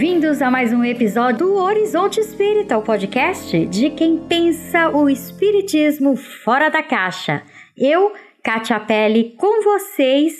Bem-vindos a mais um episódio do Horizonte Espírita, o podcast de quem pensa o espiritismo fora da caixa. Eu, Kátia Pelle, com vocês.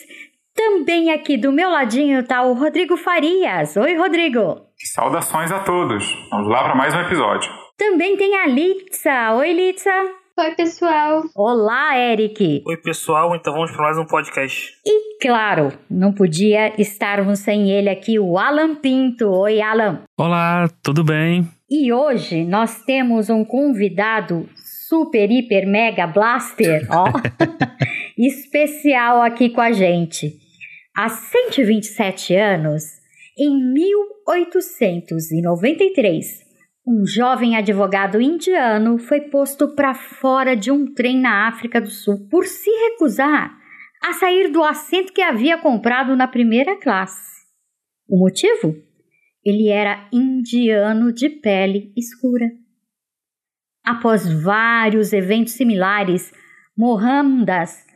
Também aqui do meu ladinho está o Rodrigo Farias. Oi, Rodrigo. Saudações a todos. Vamos lá para mais um episódio. Também tem a Litza. Oi, Litza. Oi, pessoal. Olá, Eric. Oi, pessoal. Então vamos para mais um podcast. E claro, não podia estarmos sem ele aqui, o Alan Pinto. Oi, Alan. Olá, tudo bem? E hoje nós temos um convidado super, hiper, mega blaster, ó, especial aqui com a gente. Há 127 anos, em 1893, um jovem advogado indiano foi posto para fora de um trem na África do Sul por se recusar a sair do assento que havia comprado na primeira classe. O motivo? Ele era indiano de pele escura. Após vários eventos similares, Mohandas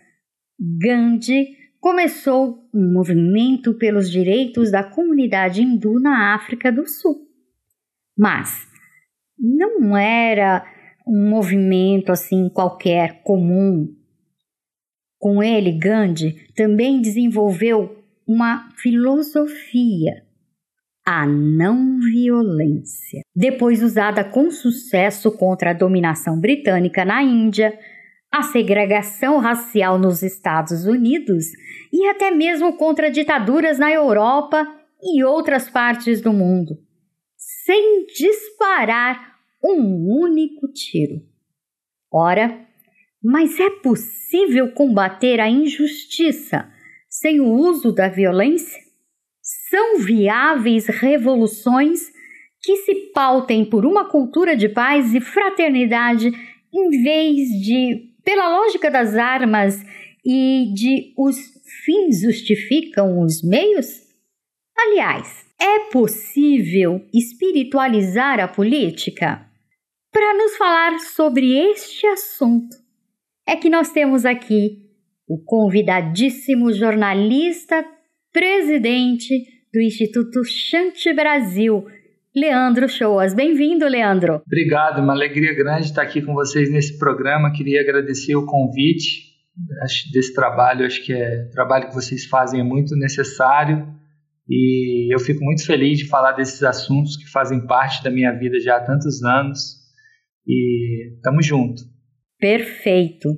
Gandhi começou um movimento pelos direitos da comunidade hindu na África do Sul. Mas não era um movimento assim qualquer comum. Com ele, Gandhi também desenvolveu uma filosofia, a não violência, depois usada com sucesso contra a dominação britânica na Índia, a segregação racial nos Estados Unidos e até mesmo contra ditaduras na Europa e outras partes do mundo, sem disparar um único tiro. Ora, mas é possível combater a injustiça sem o uso da violência? São viáveis revoluções que se pautem por uma cultura de paz e fraternidade em vez de pela lógica das armas e de os fins justificam os meios? Aliás, é possível espiritualizar a política? Para nos falar sobre este assunto, é que nós temos aqui o convidadíssimo jornalista, presidente do Instituto Chante Brasil, Leandro Shoas. Bem-vindo, Leandro. Obrigado, uma alegria grande estar aqui com vocês nesse programa. Queria agradecer o convite desse trabalho. Acho que é o trabalho que vocês fazem é muito necessário e eu fico muito feliz de falar desses assuntos que fazem parte da minha vida já há tantos anos e tamo junto. Perfeito.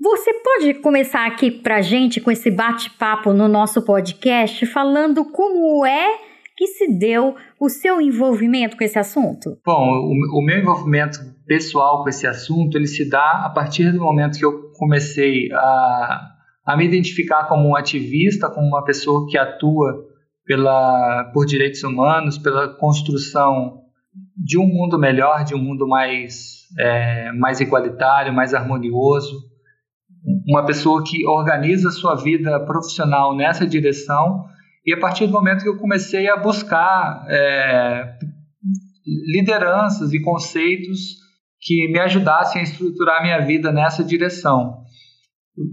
Você pode começar aqui pra gente com esse bate-papo no nosso podcast falando como é que se deu o seu envolvimento com esse assunto? Bom, o, o, meu envolvimento pessoal com esse assunto, ele se dá a partir do momento que eu comecei a, a me identificar como um ativista, como uma pessoa que atua pela, por direitos humanos, pela construção de um mundo melhor, de um mundo mais, é, mais igualitário, mais harmonioso. Uma pessoa que organiza sua vida profissional nessa direção. E a partir do momento que eu comecei a buscar é, lideranças e conceitos que me ajudassem a estruturar minha vida nessa direção.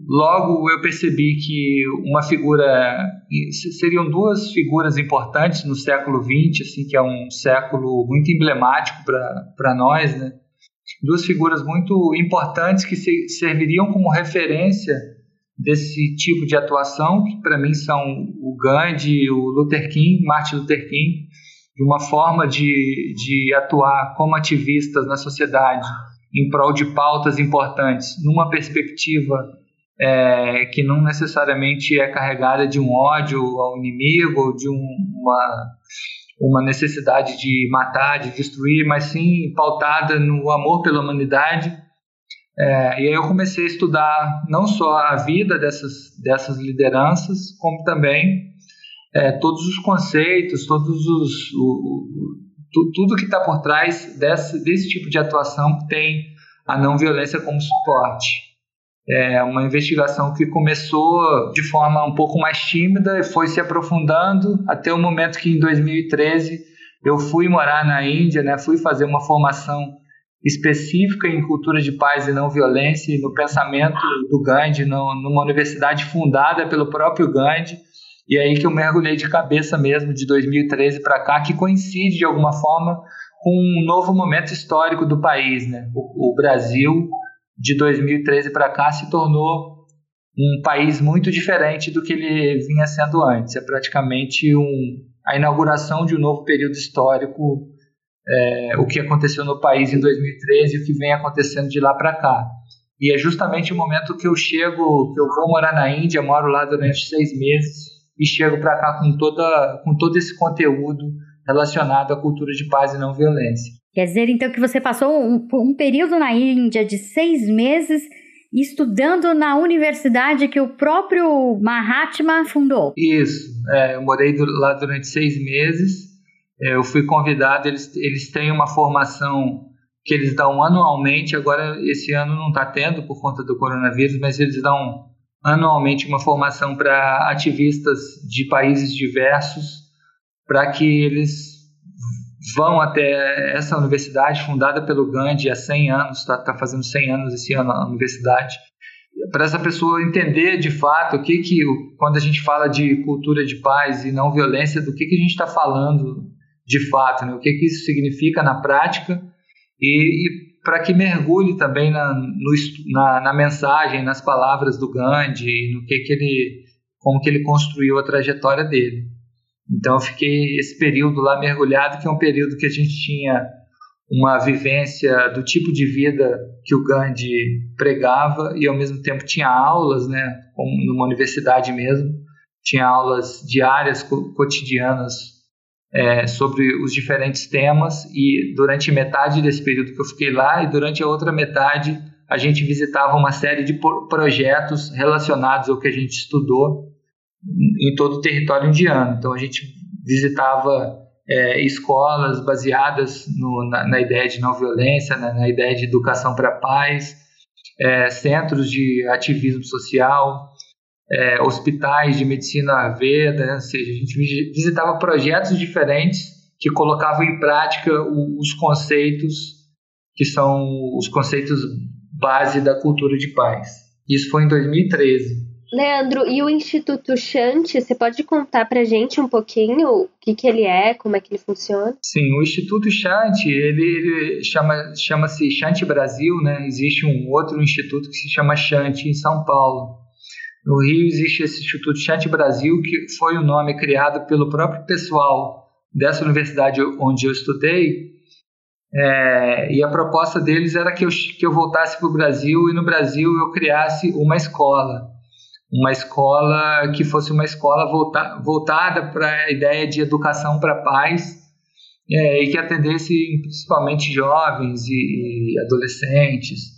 Logo eu percebi que uma figura seriam duas figuras importantes no século XX, assim que é um século muito emblemático para nós, né? Duas figuras muito importantes que se, serviriam como referência desse tipo de atuação, que para mim são o Gandhi, o Luther King, Martin Luther King, de uma forma de, de atuar como ativistas na sociedade em prol de pautas importantes, numa perspectiva é, que não necessariamente é carregada de um ódio ao inimigo ou de um, uma, uma necessidade de matar, de destruir, mas sim pautada no amor pela humanidade. É, e aí eu comecei a estudar não só a vida dessas, dessas lideranças, como também é, todos os conceitos, todos os, o, o, tudo que está por trás desse, desse tipo de atuação que tem a não violência como suporte. É uma investigação que começou de forma um pouco mais tímida e foi se aprofundando até o momento que em 2013 eu fui morar na Índia, né? Fui fazer uma formação específica em cultura de paz e não violência e no pensamento do Gandhi, no, numa universidade fundada pelo próprio Gandhi. E aí que eu mergulhei de cabeça mesmo de 2013 para cá, que coincide de alguma forma com um novo momento histórico do país, né? O, o Brasil de 2013 para cá se tornou um país muito diferente do que ele vinha sendo antes. É praticamente um, a inauguração de um novo período histórico, é, o que aconteceu no país em 2013 e o que vem acontecendo de lá para cá. E é justamente o momento que eu chego, que eu vou morar na Índia, moro lá durante seis meses e chego para cá com, toda, com todo esse conteúdo relacionado à cultura de paz e não violência. Quer dizer, então, que você passou um, um período na Índia de seis meses estudando na universidade que o próprio Mahatma fundou. Isso, é, eu morei do, lá durante seis meses. É, eu fui convidado, eles, eles têm uma formação que eles dão anualmente. Agora, esse ano não está tendo por conta do coronavírus, mas eles dão anualmente uma formação para ativistas de países diversos, para que eles vão até essa universidade fundada pelo Gandhi há 100 anos, está tá fazendo 100 anos esse ano a universidade, para essa pessoa entender de fato o que que quando a gente fala de cultura de paz e não violência, do que que a gente está falando de fato, né? o que que isso significa na prática e, e para que mergulhe também na, no, na, na, mensagem, nas palavras do Gandhi, no que, que ele, como que ele construiu a trajetória dele. Então eu fiquei esse período lá mergulhado, que é um período que a gente tinha uma vivência do tipo de vida que o Gandhi pregava e ao mesmo tempo tinha aulas, né, numa universidade mesmo, tinha aulas diárias cotidianas é, sobre os diferentes temas e durante metade desse período que eu fiquei lá e durante a outra metade a gente visitava uma série de projetos relacionados ao que a gente estudou em todo o território indiano. Então a gente visitava é, escolas baseadas no, na, na, ideia de não violência, na, na ideia de educação para a paz, é, centros de ativismo social, é, hospitais de medicina veda, ou seja, a gente visitava projetos diferentes que colocavam em prática o, os conceitos que são os conceitos base da cultura de paz. Isso foi em 2013. Leandro, e o Instituto Chante, você pode contar para gente um pouquinho o que, que ele é, como é que ele funciona? Sim, o Instituto Chante, ele, ele chama, chama-se Chante Brasil, né? Existe um outro instituto que se chama Chante em São Paulo. No Rio existe esse Instituto Chante Brasil, que foi o um nome criado pelo próprio pessoal dessa universidade onde eu estudei. É, e a proposta deles era que eu, que eu voltasse para o Brasil e no Brasil eu criasse uma escola. Uma escola que fosse uma escola volta, voltada para a ideia de educação para paz é, e que atendesse principalmente jovens e, e adolescentes.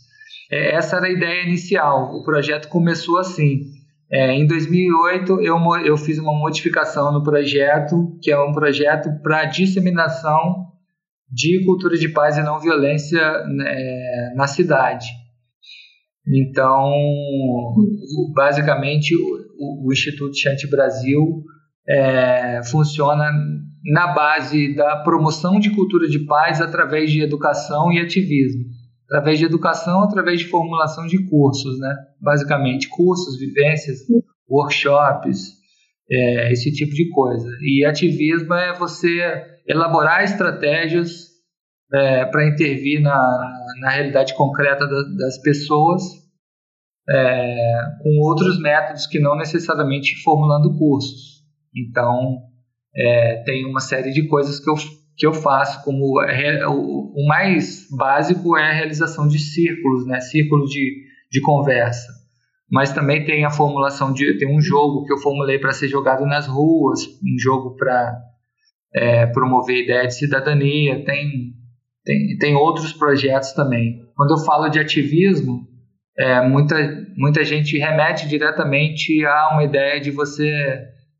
É, essa era a ideia inicial. O projeto começou assim. É, em 2008, eu, eu fiz uma modificação no projeto, que é um projeto para disseminação de cultura de paz e não violência né, na cidade. Então, basicamente, o, o Instituto Chante Brasil é, funciona na base da promoção de cultura de paz através de educação e ativismo através de educação, através de formulação de cursos, né? Basicamente, cursos, vivências, workshops, é, esse tipo de coisa. E ativismo é você elaborar estratégias é, para intervir na, na realidade concreta da, das pessoas é, com outros métodos que não necessariamente formulando cursos. Então, é, tem uma série de coisas que eu que eu faço como o, mais básico é a realização de círculos, né? Círculos de, de conversa. Mas também tem a formulação de tem um jogo que eu formulei para ser jogado nas ruas, um jogo para é, promover a ideia de cidadania. Tem, tem tem outros projetos também. Quando eu falo de ativismo, é, muita muita gente remete diretamente a uma ideia de você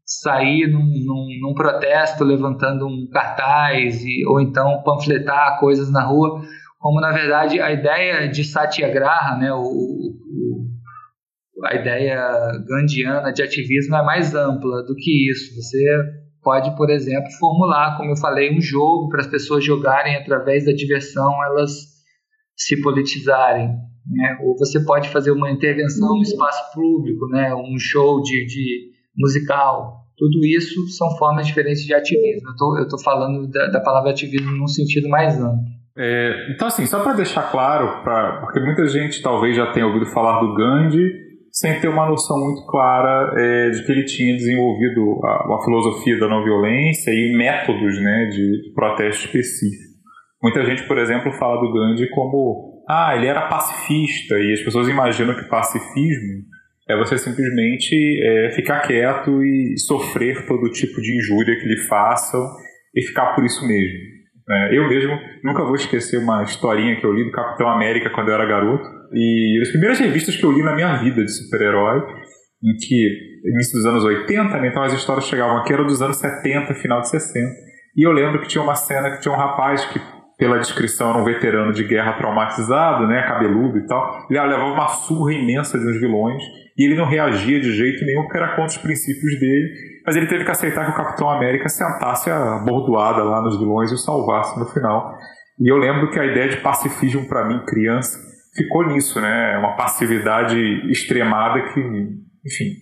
sair num, num, num, protesto levantando um cartaz e, ou então panfletar coisas na rua, como na verdade a ideia de satyagraha, né, o, o, a ideia gandiana de ativismo é mais ampla do que isso. Você pode, por exemplo, formular, como eu falei, um jogo para as pessoas jogarem através da diversão, elas se politizarem. Né? Ou você pode fazer uma intervenção no espaço público, né? um show de, de musical Tudo isso são formas diferentes de ativismo. Eu estou falando da, da, palavra ativismo num sentido mais amplo. É, então, assim, só para deixar claro, pra, porque muita gente talvez já tenha ouvido falar do Gandhi sem ter uma noção muito clara é, de que ele tinha desenvolvido a, a, filosofia da não violência e métodos né, de, de protesto específico. Muita gente, por exemplo, fala do Gandhi como ah, ele era pacifista, e as pessoas imaginam que pacifismo é você simplesmente é, ficar quieto e sofrer todo tipo de injúria que lhe façam e ficar por isso mesmo. É, eu mesmo nunca vou esquecer uma historinha que eu li do Capitão América quando eu era garoto, e as primeiras revistas que eu li na minha vida de super-herói, em que, início dos anos 80, né, então as histórias chegavam aqui, eram dos anos 70, final de 60, e eu lembro que tinha uma cena que tinha um rapaz que pela descrição, era um veterano de guerra traumatizado, né, cabeludo e tal. Ele levava uma surra imensa de uns vilões e ele não reagia de jeito nenhum porque era contra os princípios dele. Mas ele teve que aceitar que o Capitão América sentasse a bordoada lá nos vilões e o salvasse no final. E eu lembro que a ideia de pacifismo para mim, criança, ficou nisso, né? Uma passividade extremada que, enfim,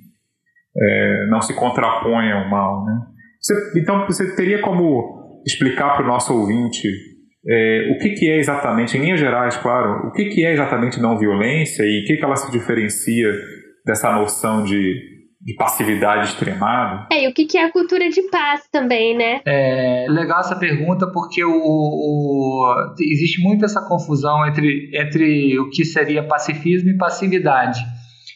é, não se contrapõe ao mal, né? Você, então, você teria como explicar para o nosso ouvinte é, o que, que, é exatamente, em linhas gerais, claro, o que, que é exatamente não violência e o que, que ela se diferencia dessa noção de, de passividade extremada? É, e o que, que é a cultura de paz também, né? É legal essa pergunta porque o, o, existe muito essa confusão entre, entre o que seria pacifismo e passividade.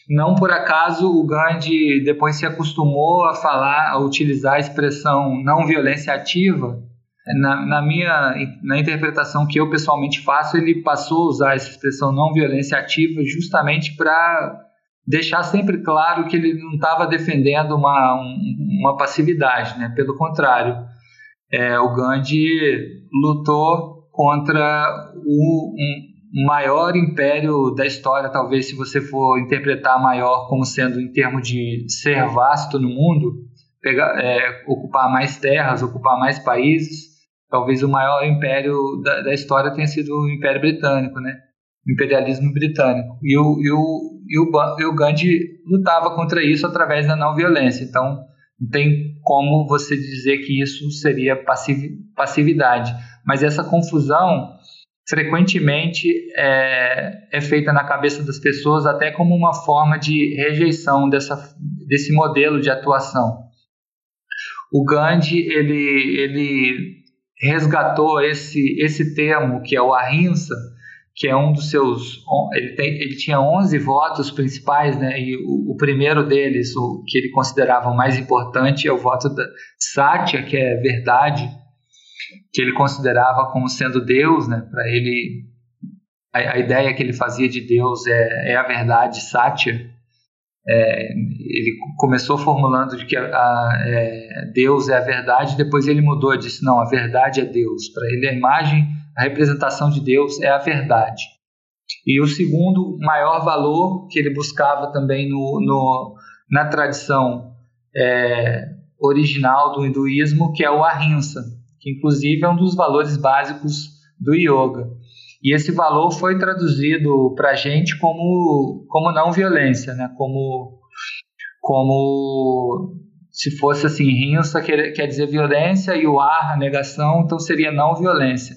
Não por acaso o Gandhi depois se acostumou a falar, a utilizar a expressão não violência ativa na, na, minha na interpretação que eu pessoalmente faço, ele passou a usar essa expressão não violência ativa justamente para deixar sempre claro que ele não estava defendendo uma, uma passividade, né? pelo contrário. É, o Gandhi lutou contra o um maior império da história, talvez se você for interpretar maior como sendo em termos de ser vasto no mundo, pegar, é, ocupar mais terras, ocupar mais países, talvez o maior império da, da, história tenha sido o Império Britânico, né? O imperialismo britânico. E o, e, o, e, o, e o Gandhi lutava contra isso através da não violência. Então, não tem como você dizer que isso seria passiv, passividade. Mas essa confusão frequentemente é, é, feita na cabeça das pessoas até como uma forma de rejeição dessa, desse modelo de atuação. O Gandhi ele, ele resgatou esse, esse termo que é o ahimsa, que é um dos seus. Ele, tem, ele tinha 11 votos principais, né? E o, o, primeiro deles, o que ele considerava mais importante, é o voto da Satya, que é verdade, que ele considerava como sendo Deus, né? Para ele, a, a, ideia que ele fazia de Deus é, é a verdade, Satya. É, ele começou formulando de que a, a, é, Deus é a verdade, depois ele mudou disse: não, a verdade é Deus. Para ele, a imagem, a representação de Deus é a verdade. E o segundo maior valor que ele buscava também no, no na tradição é, original do hinduísmo, que é o ahimsa, que inclusive é um dos valores básicos do yoga. E esse valor foi traduzido para a gente como, como não violência, né? como, como se fosse assim, rinsa quer, quer dizer violência e o ar, a negação, então seria não violência.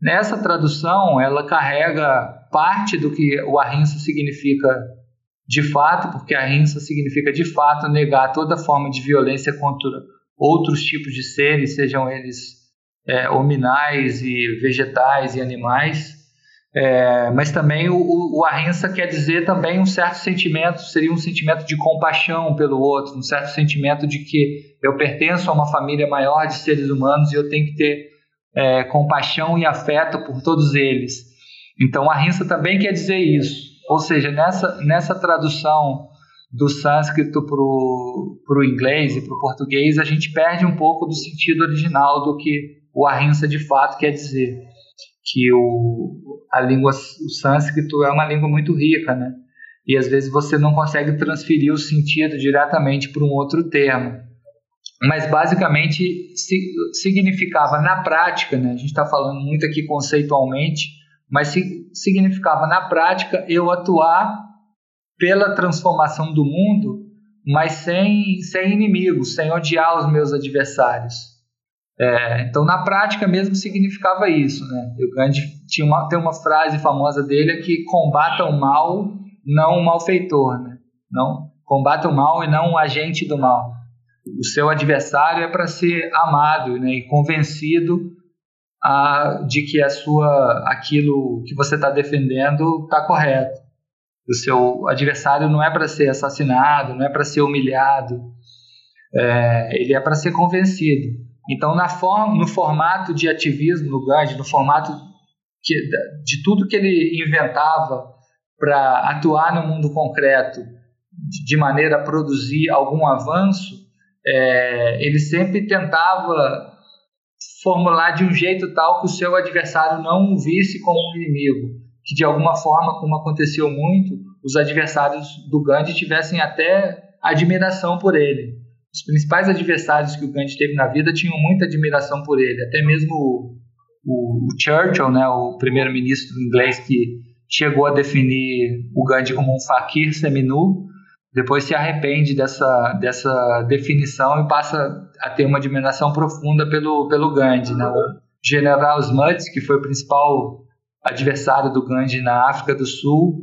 Nessa tradução, ela carrega parte do que o ahimsa significa de fato, porque ahimsa significa de fato negar toda forma de violência contra outros tipos de seres, sejam eles é, hominais e vegetais e animais, é, mas também o, o ahimsa quer dizer também um certo sentimento, seria um sentimento de compaixão pelo outro, um certo sentimento de que eu pertenço a uma família maior de seres humanos e eu tenho que ter é, compaixão e afeto por todos eles. Então, ahimsa também quer dizer isso. Ou seja, nessa, nessa tradução do sânscrito para o inglês e para o português, a gente perde um pouco do sentido original do que o ahimsa de fato quer dizer que o, a língua o sânscrito é uma língua muito rica, né? E às vezes você não consegue transferir o sentido diretamente para um outro termo. Mas basicamente significava na prática, né? A gente está falando muito aqui conceitualmente, mas significava na prática eu atuar pela transformação do mundo mas sem, sem inimigos, sem odiar os meus adversários. É, então, na prática mesmo significava isso. Né? O Gandhi tinha uma, tem uma frase famosa dele que combata o mal, não o malfeitor. Né? Não, combata o mal e não o agente do mal. O seu adversário é para ser amado né, e convencido a, de que a sua, aquilo que você está defendendo está correto. O seu adversário não é para ser assassinado, não é para ser humilhado, é, ele é para ser convencido. Então, na forma, no formato de ativismo do Gandhi, no formato que, de tudo que ele inventava para atuar no mundo concreto, de maneira a produzir algum avanço, é, ele sempre tentava formular de um jeito tal que o seu adversário não o visse como um inimigo, que de alguma forma, como aconteceu muito, os adversários do Gandhi tivessem até admiração por ele. Os principais adversários que o Gandhi teve na vida tinham muita admiração por ele, até mesmo o, o, o Churchill, né, o primeiro-ministro inglês que chegou a definir o Gandhi como um fakir seminu, depois se arrepende dessa, dessa definição e passa a ter uma admiração profunda pelo, pelo Gandhi. Né? O general Smuts, que foi o principal adversário do Gandhi na África do Sul,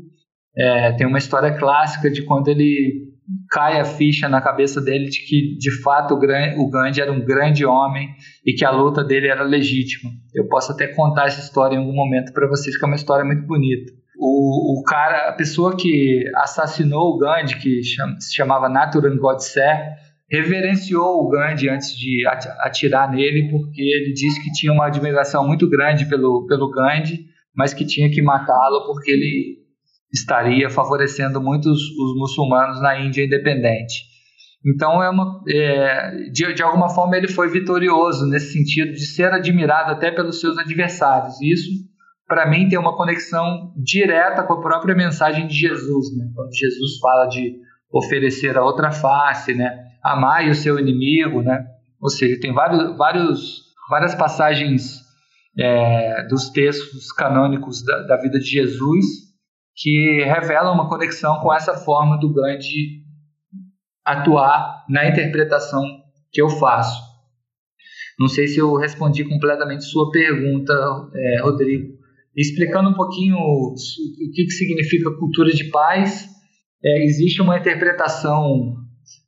é, tem uma história clássica de quando ele cai a ficha na cabeça dele de que de fato o Gandhi era um grande homem e que a luta dele era legítima. Eu posso até contar essa história em algum momento para vocês, que é uma história muito bonita. O, o cara, a pessoa que assassinou o Gandhi, que se chamava Nathuran Godse, reverenciou o Gandhi antes de atirar nele, porque ele disse que tinha uma admiração muito grande pelo, pelo Gandhi, mas que tinha que matá-lo porque ele estaria favorecendo muitos os muçulmanos na Índia independente. Então, é uma, é, de, de alguma forma, ele foi vitorioso nesse sentido de ser admirado até pelos seus adversários. Isso para mim, tem uma conexão direta com a própria mensagem de Jesus, né? Quando Jesus fala de oferecer a outra face, né? Amai o seu inimigo, né? Ou seja, tem vários, vários, várias passagens é, dos textos canônicos da, da, vida de Jesus que revelam uma conexão com essa forma do Gandhi atuar na interpretação que eu faço. Não sei se eu respondi completamente sua pergunta, é, Rodrigo explicando um pouquinho o, que, que significa cultura de paz. É, existe uma interpretação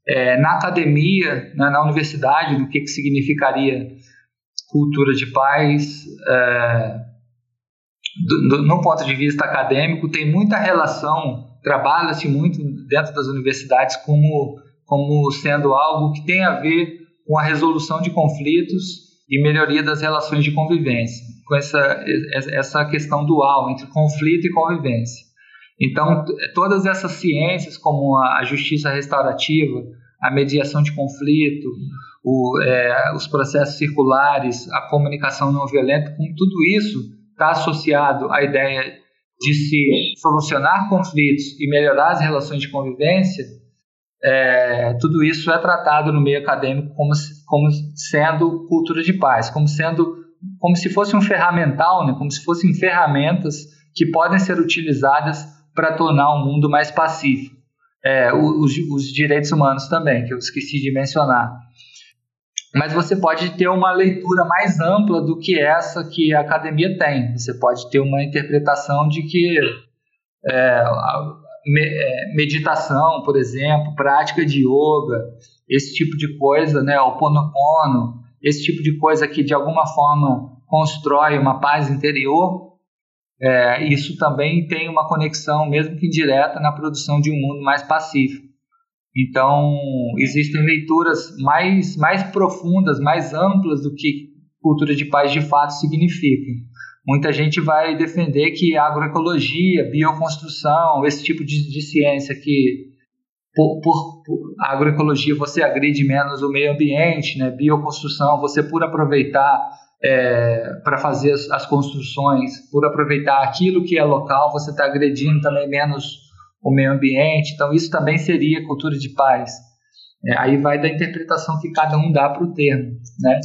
é, na academia, na, na, universidade, do que, que significaria cultura de paz. É, no ponto de vista acadêmico, tem muita relação, trabalha-se muito dentro das universidades como, como sendo algo que tem a ver com a resolução de conflitos e melhoria das relações de convivência com essa, essa questão dual entre conflito e convivência. Então, todas essas ciências, como a justiça restaurativa, a mediação de conflito, o, é, os processos circulares, a comunicação não violenta, com tudo isso está associado à ideia de se solucionar conflitos e melhorar as relações de convivência, é, tudo isso é tratado no meio acadêmico como, como sendo cultura de paz, como sendo como se fosse um ferramental, né? como se fossem ferramentas que podem ser utilizadas para tornar o mundo mais pacífico. É, os, os direitos humanos também, que eu esqueci de mencionar. Mas você pode ter uma leitura mais ampla do que essa que a academia tem. Você pode ter uma interpretação de que é meditação, por exemplo, prática de yoga, esse tipo de coisa, né, o ponopono, esse tipo de coisa que de alguma forma constrói uma paz interior, é, isso também tem uma conexão, mesmo que indireta, na produção de um mundo mais pacífico. Então, existem leituras mais, mais profundas, mais amplas do que cultura de paz de fato significa. Muita gente vai defender que agroecologia, bioconstrução, esse tipo de, de ciência que por, por, por agroecologia você agride menos o meio ambiente, né? bioconstrução, você por aproveitar é, para fazer as, as, construções, por aproveitar aquilo que é local, você está agredindo também menos o meio ambiente, então isso também seria cultura de paz. É, aí vai da interpretação que cada um dá para o termo, né?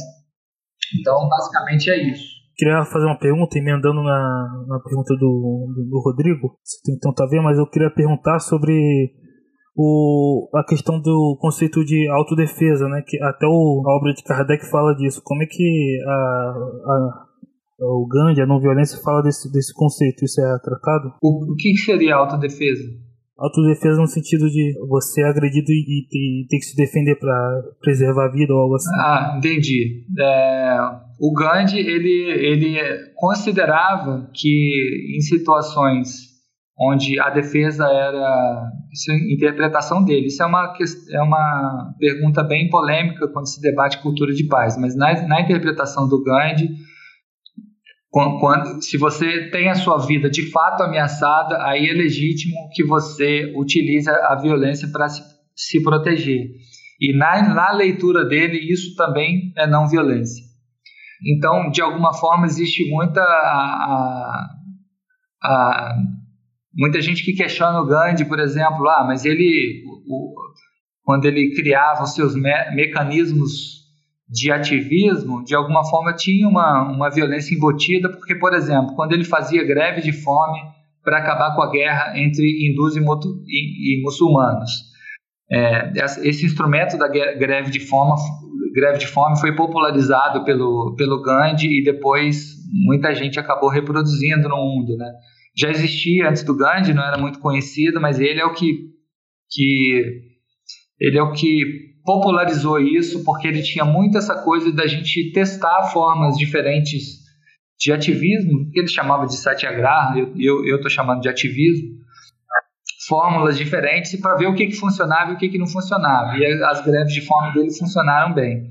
Então, basicamente é isso. Queria fazer uma pergunta, emendando na, na pergunta do, do, do Rodrigo, você tem que tentar ver, mas eu queria perguntar sobre o, a questão do conceito de autodefesa, né? Que até o, a obra de Kardec fala disso. Como é que a, a, o Gandhi, a não violência, fala desse, desse conceito? Isso é tratado? O, o que seria autodefesa? Autodefesa no sentido de você é agredido e, e, e ter que se defender para preservar a vida ou algo assim. Ah, entendi. É, o Gandhi ele, ele considerava que em situações onde a defesa era isso é interpretação dele. Isso é uma é uma pergunta bem polêmica quando se debate cultura de paz, mas na, na interpretação do Gandhi, quando, quando, se você tem a sua vida de fato ameaçada, aí é legítimo que você utilize a violência para se, se proteger. E na, na leitura dele, isso também é não violência. Então, de alguma forma, existe muita a, a, muita gente que questiona o Gandhi, por exemplo, ah, mas ele, o, quando ele criava os seus me mecanismos de ativismo, de alguma forma tinha uma, uma violência embutida, porque, por exemplo, quando ele fazia greve de fome para acabar com a guerra entre hindus e, e, e muçulmanos. É, esse instrumento da greve de fome, greve de fome foi popularizado pelo, pelo Gandhi e depois muita gente acabou reproduzindo no mundo, né? já existia antes do Gandhi, não era muito conhecido, mas ele é o que, que ele é o que popularizou isso, porque ele tinha muito essa coisa da gente testar formas diferentes de ativismo, que ele chamava de satyagraha, eu eu estou chamando de ativismo, fórmulas diferentes para ver o que, que funcionava e o que, que não funcionava. E as greves de fome dele funcionaram bem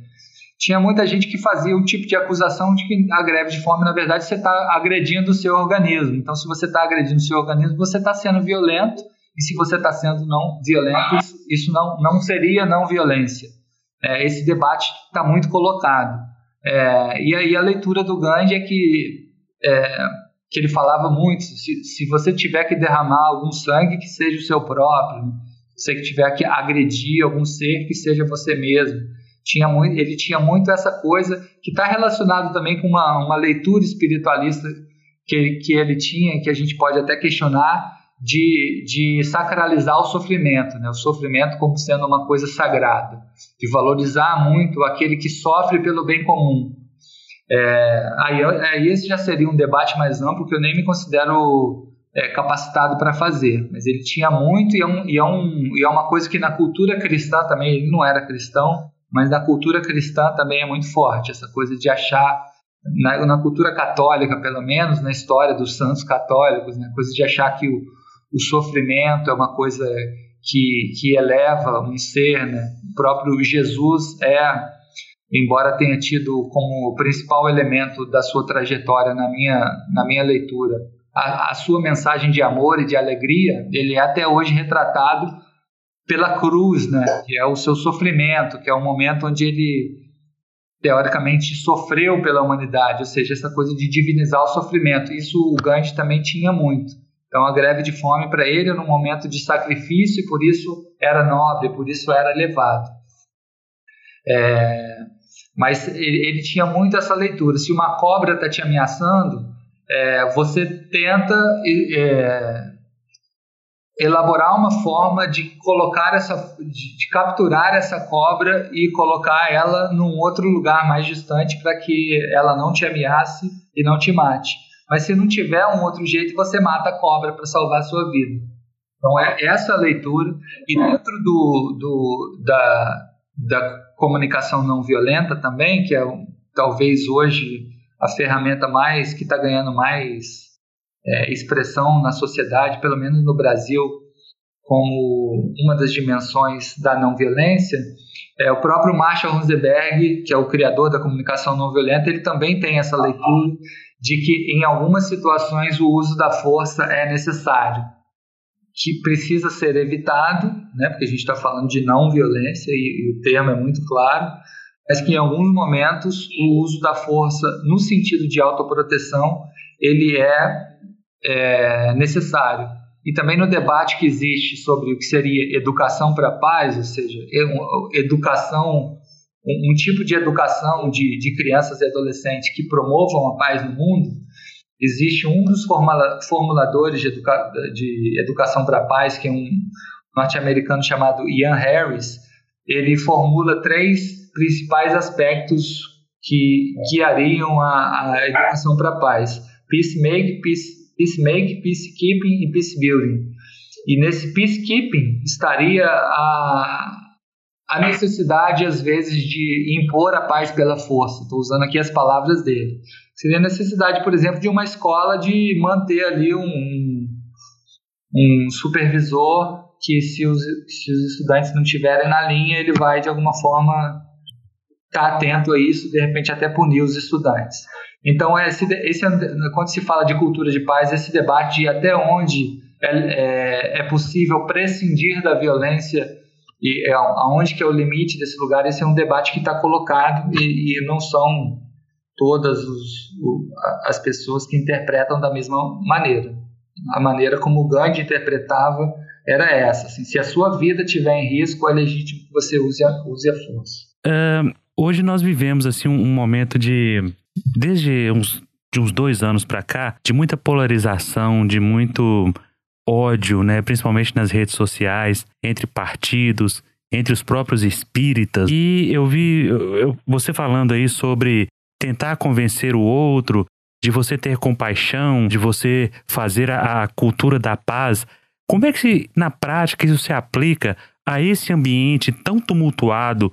tinha muita gente que fazia o tipo de acusação de que a greve de fome, na verdade, você está agredindo o seu organismo. Então, se você está agredindo o seu organismo, você está sendo violento, e se você está sendo não violento, isso, não, não seria não violência. É, esse debate está muito colocado. É, e aí a leitura do Gandhi é que, é, que ele falava muito, se, se você tiver que derramar algum sangue, que seja o seu próprio, se você tiver que agredir algum ser, que seja você mesmo tinha muito, ele tinha muito essa coisa que está relacionado também com uma, uma leitura espiritualista que, que ele tinha, que a gente pode até questionar, de, de sacralizar o sofrimento, né? o sofrimento como sendo uma coisa sagrada, de valorizar muito aquele que sofre pelo bem comum. É, aí, aí esse já seria um debate mais amplo que eu nem me considero é, capacitado para fazer, mas ele tinha muito e é, um, e, é um, e é uma coisa que na cultura cristã também, ele não era cristão, mas na cultura cristã também é muito forte essa coisa de achar na, na, cultura católica, pelo menos na história dos santos católicos, né, coisa de achar que o, o sofrimento é uma coisa que, que eleva um ser, né? O próprio Jesus é, embora tenha tido como principal elemento da sua trajetória na minha, na minha leitura a, a sua mensagem de amor e de alegria, ele é até hoje retratado pela cruz, né? Que é o seu sofrimento, que é o momento onde ele teoricamente sofreu pela humanidade, ou seja, essa coisa de divinizar o sofrimento. Isso o Gandhi também tinha muito. Então a greve de fome para ele era um momento de sacrifício e por isso era nobre, por isso era elevado. É, mas ele, ele, tinha muito essa leitura. Se uma cobra está te ameaçando, é, você tenta é, elaborar uma forma de colocar essa, de, de, capturar essa cobra e colocar ela num outro lugar mais distante para que ela não te ameace e não te mate. Mas se não tiver um outro jeito, você mata a cobra para salvar a sua vida. Então é essa leitura e dentro do, do da, da comunicação não violenta também, que é talvez hoje a ferramenta mais que está ganhando mais é, expressão na sociedade, pelo menos no Brasil, como uma das dimensões da não violência, é, o próprio Marshall Rosenberg, que é o criador da comunicação não violenta, ele também tem essa leitura de que em algumas situações o uso da força é necessário, que precisa ser evitado, né, porque a gente está falando de não violência e, e o termo é muito claro, mas que em alguns momentos o uso da força no sentido de autoproteção ele é é, necessário. E também no debate que existe sobre o que seria educação para a paz, ou seja, educação, um, um tipo de educação de, de crianças e adolescentes que promovam a paz no mundo, existe um dos formula, formuladores de, educa, de educação para a paz, que é um, norte-americano chamado Ian Harris, ele formula três principais aspectos que guiariam a, a educação para a paz: peacemaking, peace, peacemaking, peacekeeping e peacebuilding. E nesse peacekeeping estaria a, a necessidade, às vezes, de impor a paz pela força. Estou usando aqui as palavras dele. Seria a necessidade, por exemplo, de uma escola de manter ali um, um supervisor que, se os, se os estudantes não estiverem na linha, ele vai, de alguma forma, estar tá atento a isso, de repente até punir os estudantes. Então, esse, esse, quando se fala de cultura de paz, esse debate de até onde é, é, é possível prescindir da violência e é, aonde que é o limite desse lugar, esse é um debate que está colocado e, e, não são todas os, as pessoas que interpretam da mesma maneira. A maneira como o Gandhi interpretava era essa. Assim, se a sua vida estiver em risco, é legítimo que você use a, use a força. Uh, hoje nós vivemos assim um, um momento de desde uns, de uns dois anos para cá de muita polarização, de muito ódio, né, principalmente nas redes sociais, entre partidos, entre os próprios espíritas. E eu vi eu, você falando aí sobre tentar convencer o outro, de você ter compaixão, de você fazer a, a cultura da paz. Como é que na prática isso se aplica a esse ambiente tão tumultuado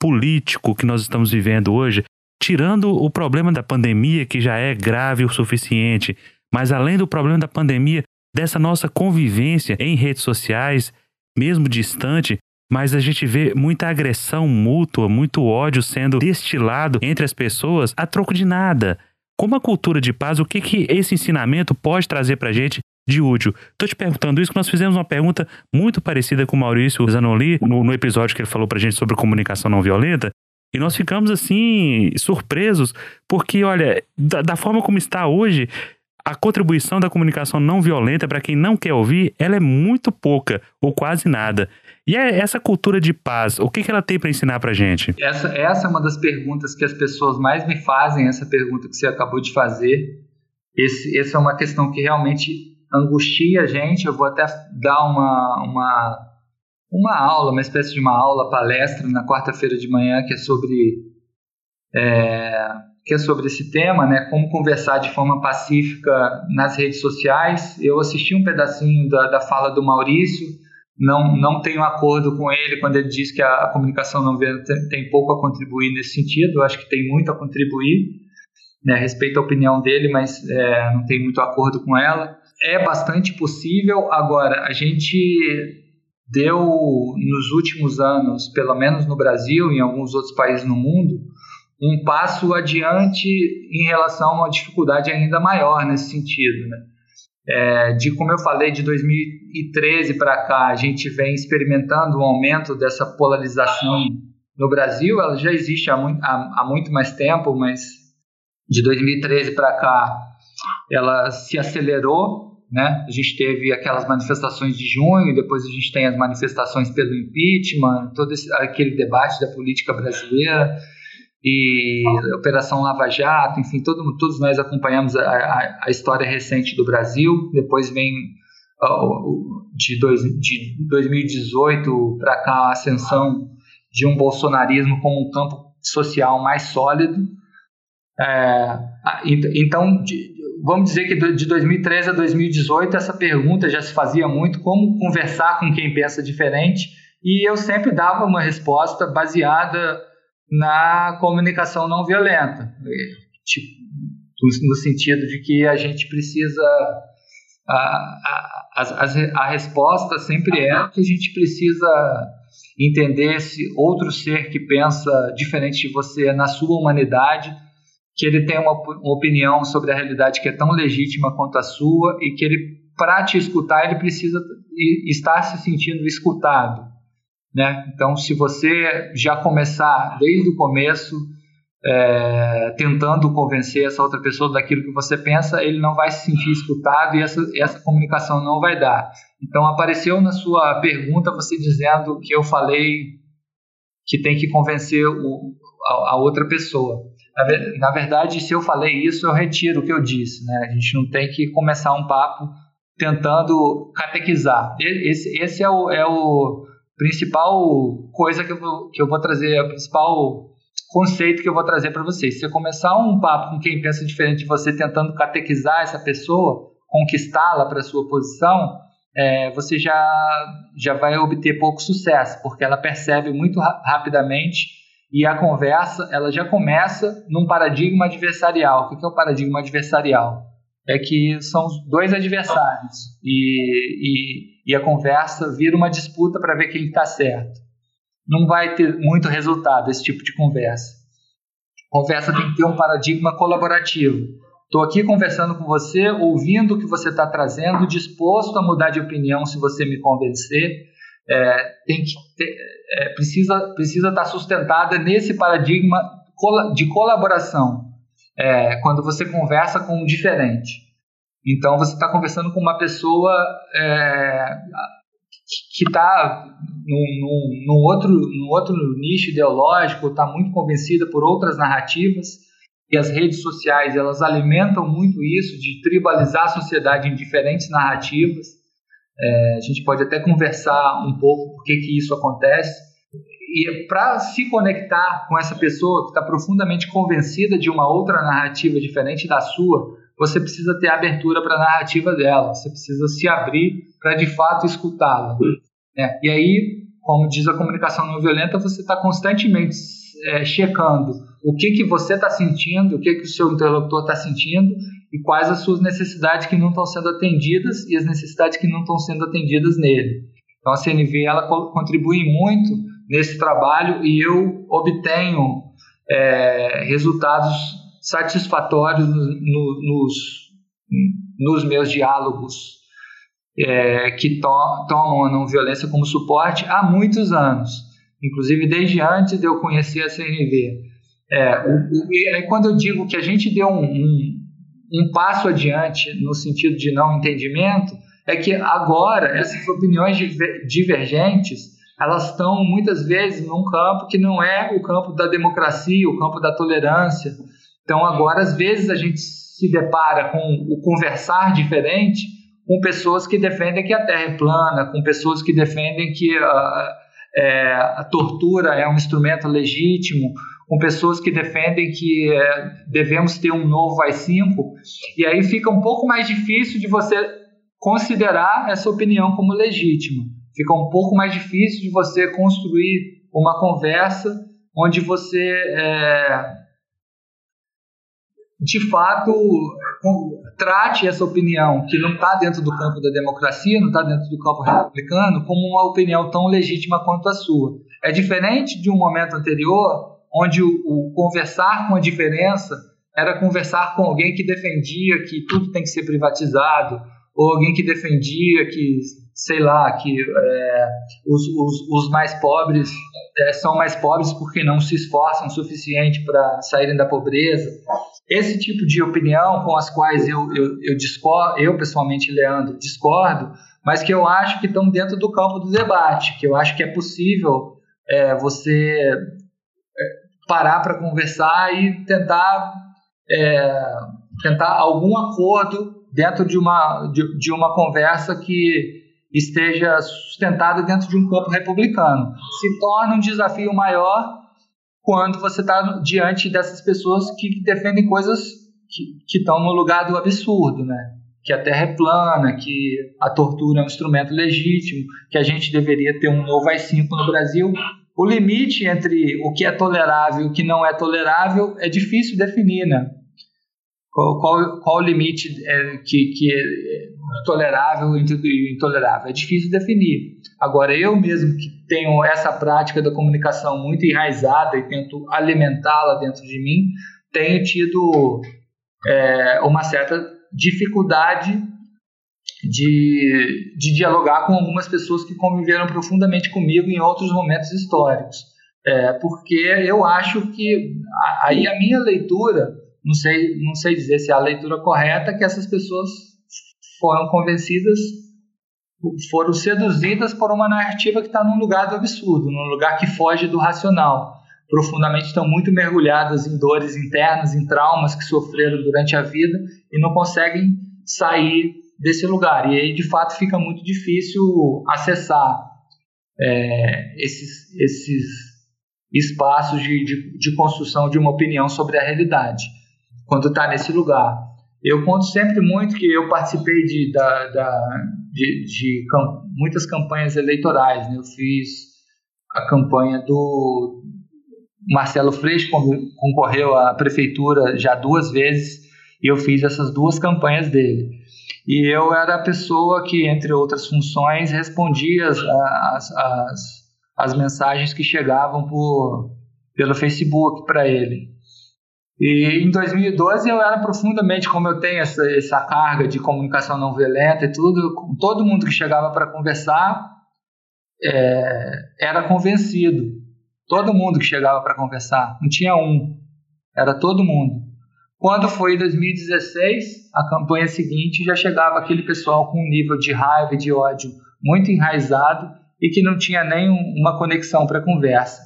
político que nós estamos vivendo hoje, tirando o problema da pandemia que já é grave o suficiente, mas além do problema da pandemia, dessa nossa convivência em redes sociais, mesmo distante, mas a gente vê muita agressão mútua, muito ódio sendo destilado entre as pessoas a troco de nada. Como a cultura de paz, o que, que esse ensinamento pode trazer para a gente de útil? Estou te perguntando isso, que nós fizemos uma pergunta muito parecida com o Maurício Zanoli no, no episódio que ele falou para a gente sobre comunicação não violenta, e nós ficamos assim, surpresos, porque, olha, da, da, forma como está hoje, a contribuição da comunicação não violenta, para quem não quer ouvir, ela é muito pouca ou quase nada. E é essa cultura de paz, o que, que ela tem para ensinar para gente? Essa, essa é uma das perguntas que as pessoas mais me fazem, essa pergunta que você acabou de fazer. Esse, essa é uma questão que realmente angustia a gente. Eu vou até dar uma, uma, uma aula, uma espécie de uma aula, palestra na quarta-feira de manhã que é sobre é, que é sobre esse tema, né? Como conversar de forma pacífica nas redes sociais. Eu assisti um pedacinho da, da fala do Maurício. Não, não tenho acordo com ele quando ele diz que a, a comunicação não violenta tem pouco a contribuir nesse sentido. Eu acho que tem muito a contribuir. Né? Respeito a opinião dele, mas é, não tenho muito acordo com ela. É bastante possível. Agora, a gente deu nos últimos anos, pelo menos no Brasil e em alguns outros países no mundo, um passo adiante em relação a uma dificuldade ainda maior nesse sentido. Né? É, de como eu falei, de 2013 para cá, a gente vem experimentando um aumento dessa polarização no Brasil. Ela já existe há muito, há, há muito mais tempo, mas de 2013 para cá ela se acelerou. Né? A gente teve aquelas manifestações de junho, depois a gente tem as manifestações pelo impeachment, todo esse, aquele debate da política brasileira e Operação Lava Jato, enfim, todo, todos nós acompanhamos a, a, a, história recente do Brasil. Depois vem de, dois, de 2018 para cá a ascensão de um bolsonarismo como um campo social mais sólido. É, então, vamos dizer que de 2013 a 2018 essa pergunta já se fazia muito como conversar com quem pensa diferente e eu sempre dava uma resposta baseada na comunicação não violenta, tipo, no sentido de que a gente precisa a, a, a, a resposta sempre é que a gente precisa entender esse outro ser que pensa diferente de você na sua humanidade, que ele tem uma, uma opinião sobre a realidade que é tão legítima quanto a sua e que ele, para te escutar, ele precisa estar se sentindo escutado. Né? Então, se você já começar desde o começo é, tentando convencer essa outra pessoa daquilo que você pensa, ele não vai se sentir escutado e essa, essa comunicação não vai dar. Então, apareceu na sua pergunta você dizendo que eu falei que tem que convencer o, a, a outra pessoa. Na, na, verdade, se eu falei isso, eu retiro o que eu disse. Né? A gente não tem que começar um papo tentando catequizar. Esse, esse é, o, é o principal coisa que eu, vou, que eu vou trazer, o principal conceito que eu vou trazer para vocês. Se você começar um papo com quem pensa diferente de você, tentando catequizar essa pessoa, conquistá-la para sua posição, é, você já, já vai obter pouco sucesso, porque ela percebe muito ra rapidamente e a conversa ela já começa num paradigma adversarial. O que é o paradigma adversarial? É que são dois adversários e, e, e a conversa vira uma disputa para ver quem está certo. Não vai ter muito resultado esse tipo de conversa. Conversa tem que ter um paradigma colaborativo. Estou aqui conversando com você, ouvindo o que você está trazendo, disposto a mudar de opinião se você me convencer. É, tem que ter, é, precisa estar tá sustentada nesse paradigma de colaboração. É, quando você conversa com um diferente. Então você está conversando com uma pessoa é, que está num, outro, outro nicho ideológico, está muito convencida por outras narrativas e as redes sociais elas alimentam muito isso de tribalizar a sociedade em diferentes narrativas. É, a gente pode até conversar um pouco por que, que isso acontece. E para se conectar com essa pessoa que está profundamente convencida de uma outra narrativa diferente da sua, você precisa ter abertura para a narrativa dela, você precisa se abrir para de fato escutá-la. É, e aí, como diz a comunicação não violenta, você está constantemente é, checando o que, que você está sentindo, o que, que o seu interlocutor está sentindo e quais as suas necessidades que não estão sendo atendidas e as necessidades que não estão sendo atendidas nele. Então a CNV ela contribui muito nesse trabalho e eu obtenho é, resultados satisfatórios no, no, nos, nos meus diálogos é, que to tomam a não violência como suporte há muitos anos, inclusive desde antes de eu conhecer a CNV. É, o, o, quando eu digo que a gente deu um, um, um passo adiante no sentido de não entendimento, é que agora essas opiniões divergentes elas estão muitas vezes num campo que não é o campo da democracia, o campo da tolerância. Então agora às vezes a gente se depara com o conversar diferente com pessoas que defendem que a Terra é plana, com pessoas que defendem que a, é, a tortura é um instrumento legítimo, com pessoas que defendem que é, devemos ter um novo AI-5, e aí fica um pouco mais difícil de você considerar essa opinião como legítima. Fica um pouco mais difícil de você construir uma conversa onde você é, de fato trate essa opinião que não está dentro do campo da democracia, não está dentro do campo republicano, como uma opinião tão legítima quanto a sua. É diferente de um momento anterior, onde o, o conversar com a diferença era conversar com alguém que defendia que tudo tem que ser privatizado, ou alguém que defendia que, sei lá, que é, os, os, os, mais pobres é, são mais pobres porque não se esforçam o suficiente para saírem da pobreza. Esse tipo de opinião com as quais eu, eu, eu discordo, eu pessoalmente, Leandro, discordo, mas que eu acho que estão dentro do campo do debate, que eu acho que é possível é, você é, parar para conversar e tentar, é, tentar algum acordo dentro de uma, de, de uma conversa que esteja sustentada dentro de um campo republicano. Se torna um desafio maior quando você está diante dessas pessoas que defendem coisas que estão no lugar do absurdo, né? Que a Terra é plana, que a tortura é um instrumento legítimo, que a gente deveria ter um novo AI-5 no Brasil. O limite entre o que é tolerável e o que não é tolerável é difícil definir, né? Qual, qual, qual o limite é, que, que é tolerável e intolerável? É difícil definir. Agora, eu mesmo que tenho essa prática da comunicação muito enraizada e tento alimentá-la dentro de mim, tenho tido é, uma certa dificuldade de, de dialogar com algumas pessoas que conviveram profundamente comigo em outros momentos históricos. É, porque eu acho que aí a minha leitura, não sei, não sei dizer se é a leitura correta, que essas pessoas foram convencidas foram seduzidas por uma narrativa que está num lugar do absurdo, num lugar que foge do racional. Profundamente estão muito mergulhadas em dores internas, em traumas que sofreram durante a vida e não conseguem sair desse lugar. E aí, de fato, fica muito difícil acessar é, esses, esses espaços de, de, de, construção de uma opinião sobre a realidade, quando está nesse lugar. Eu conto sempre muito que eu participei de, da, da, de, de camp muitas campanhas eleitorais. Né? Eu fiz a campanha do Marcelo Freixo, concorreu à prefeitura já duas vezes, e eu fiz essas duas campanhas dele. E eu era a pessoa que, entre outras funções, respondia as, as, as, as mensagens que chegavam por, pelo Facebook para ele. E em 2012 eu era profundamente, como eu tenho essa, essa carga de comunicação não violenta e tudo, todo mundo que chegava para conversar é, era convencido. Todo mundo que chegava para conversar, não tinha um, era todo mundo. Quando foi em 2016, a campanha seguinte já chegava aquele pessoal com um nível de raiva e de ódio muito enraizado e que não tinha nem uma conexão para conversa.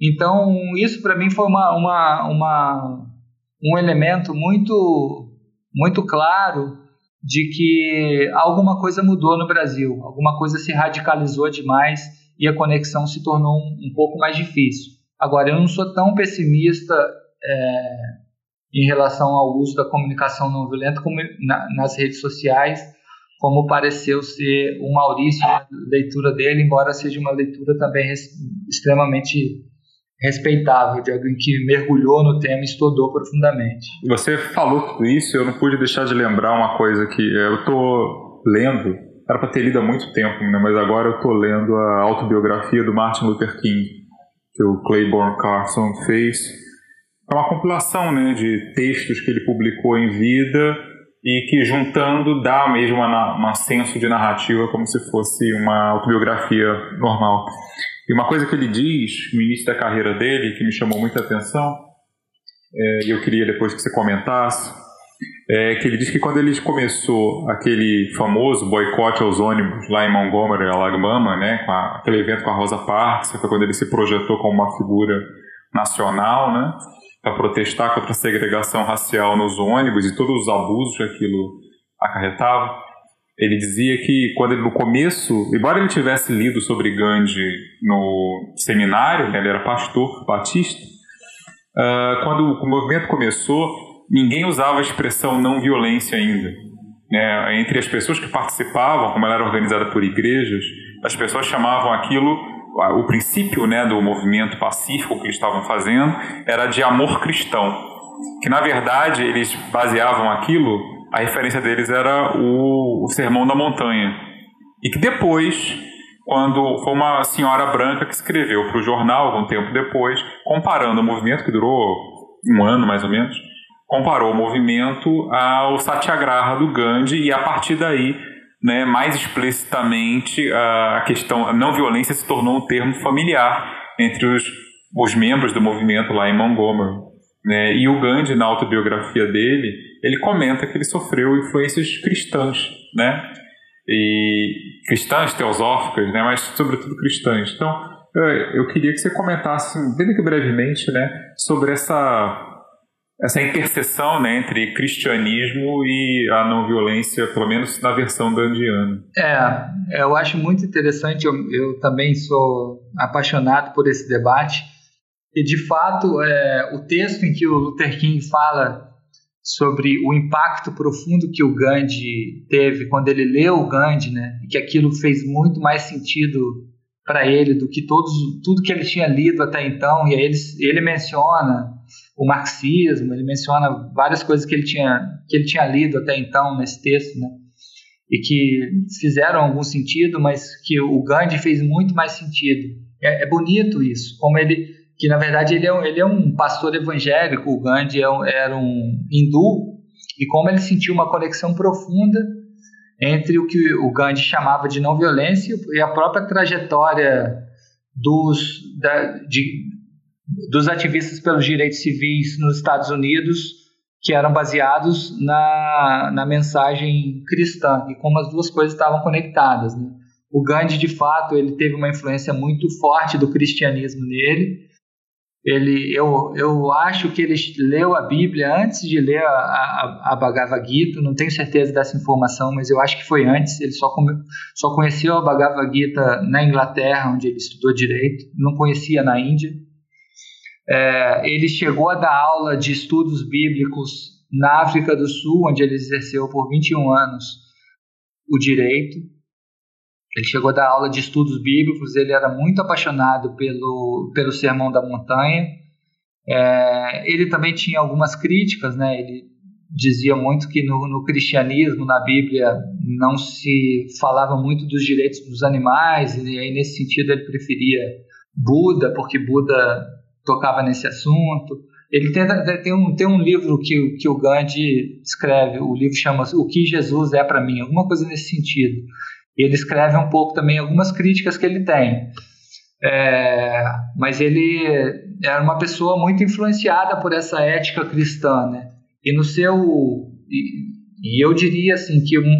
Então, isso para mim foi uma, uma, uma, um elemento muito, muito claro de que alguma coisa mudou no Brasil, alguma coisa se radicalizou demais e a conexão se tornou um, um pouco mais difícil. Agora, eu não sou tão pessimista é, em relação ao uso da comunicação não violenta como na, nas redes sociais, como pareceu ser o Maurício, a leitura dele, embora seja uma leitura também extremamente respeitável, de alguém que mergulhou no tema e estudou profundamente. Você falou tudo isso, eu não pude deixar de lembrar uma coisa que eu estou lendo, era para ter lido há muito tempo, né, mas agora eu estou lendo a autobiografia do Martin Luther King, que o Claiborne Carson fez, é uma compilação né, de textos que ele publicou em vida e que juntando dá mesmo um senso de narrativa como se fosse uma autobiografia normal. E uma coisa que ele diz no início da carreira dele, que me chamou muita atenção, é, e eu queria depois que você comentasse, é que ele diz que quando ele começou aquele famoso boicote aos ônibus lá em Montgomery, Alabama, né, com a, aquele evento com a Rosa Parks, foi quando ele se projetou como uma figura nacional, né, para protestar contra a segregação racial nos ônibus e todos os abusos que aquilo acarretava. Ele dizia que quando ele, no começo, embora ele tivesse lido sobre Gandhi no seminário, né, ele era pastor batista, uh, quando o movimento começou, ninguém usava a expressão não violência ainda. Né? Entre as pessoas que participavam, como ela era organizada por igrejas, as pessoas chamavam aquilo o princípio né, do movimento pacífico que eles estavam fazendo era de amor cristão. Que na verdade eles baseavam aquilo, a referência deles era o, o Sermão da Montanha. E que depois, quando foi uma senhora branca que escreveu para o jornal, algum tempo depois, comparando o movimento, que durou um ano mais ou menos, comparou o movimento ao Satyagraha do Gandhi e a partir daí né, mais explicitamente a questão a não violência se tornou um termo familiar entre os, os membros do movimento lá em Montgomery. Né? E o Gandhi, na autobiografia dele, ele comenta que ele sofreu influências cristãs, né? E cristãs teosóficas, né? Mas sobretudo cristãs. Então, eu queria que você comentasse, bem que brevemente, né, sobre essa essa interseção né, entre cristianismo e a não violência, pelo menos na versão gandiana. É, eu acho muito interessante, eu, eu também sou apaixonado por esse debate, e de fato é, o texto em que o Luther King fala sobre o impacto profundo que o Gandhi teve quando ele leu o Gandhi, né, e que aquilo fez muito mais sentido para ele do que todos, tudo que ele tinha lido até então, e aí ele, ele menciona o marxismo, ele menciona várias coisas que ele tinha, que ele tinha lido até então nesse texto, né? e que fizeram algum sentido, mas que o Gandhi fez muito mais sentido. É, é bonito isso, como ele, que na verdade ele é, ele é um pastor evangélico, o Gandhi é um, era um hindu, e como ele sentiu uma conexão profunda entre o que o Gandhi chamava de não violência e a própria trajetória dos, da, de, dos ativistas pelos direitos civis nos Estados Unidos, que eram baseados na, na mensagem cristã e como as duas coisas estavam conectadas. Né? O Gandhi, de fato, ele teve uma influência muito forte do cristianismo nele, ele, eu, eu acho que ele leu a Bíblia antes de ler a, a, a Bhagavad Gita, não tenho certeza dessa informação, mas eu acho que foi antes. Ele só, come, só conheceu a Bhagavad Gita na Inglaterra, onde ele estudou direito, não conhecia na Índia. É, ele chegou a dar aula de estudos bíblicos na África do Sul, onde ele exerceu por 21 anos o direito. Ele chegou a dar aula de estudos bíblicos, ele era muito apaixonado pelo, pelo Sermão da Montanha. É, ele também tinha algumas críticas, né? ele dizia muito que no, no, cristianismo, na Bíblia, não se falava muito dos direitos dos animais, e aí nesse sentido ele preferia Buda, porque Buda tocava nesse assunto. Ele tem, tem, um, tem um livro que, que o Gandhi escreve, o livro chama O que Jesus é para mim, alguma coisa nesse sentido. E ele escreve um pouco também algumas críticas que ele tem. É, mas ele era uma pessoa muito influenciada por essa ética cristã, né? E no seu e, e eu diria assim que um,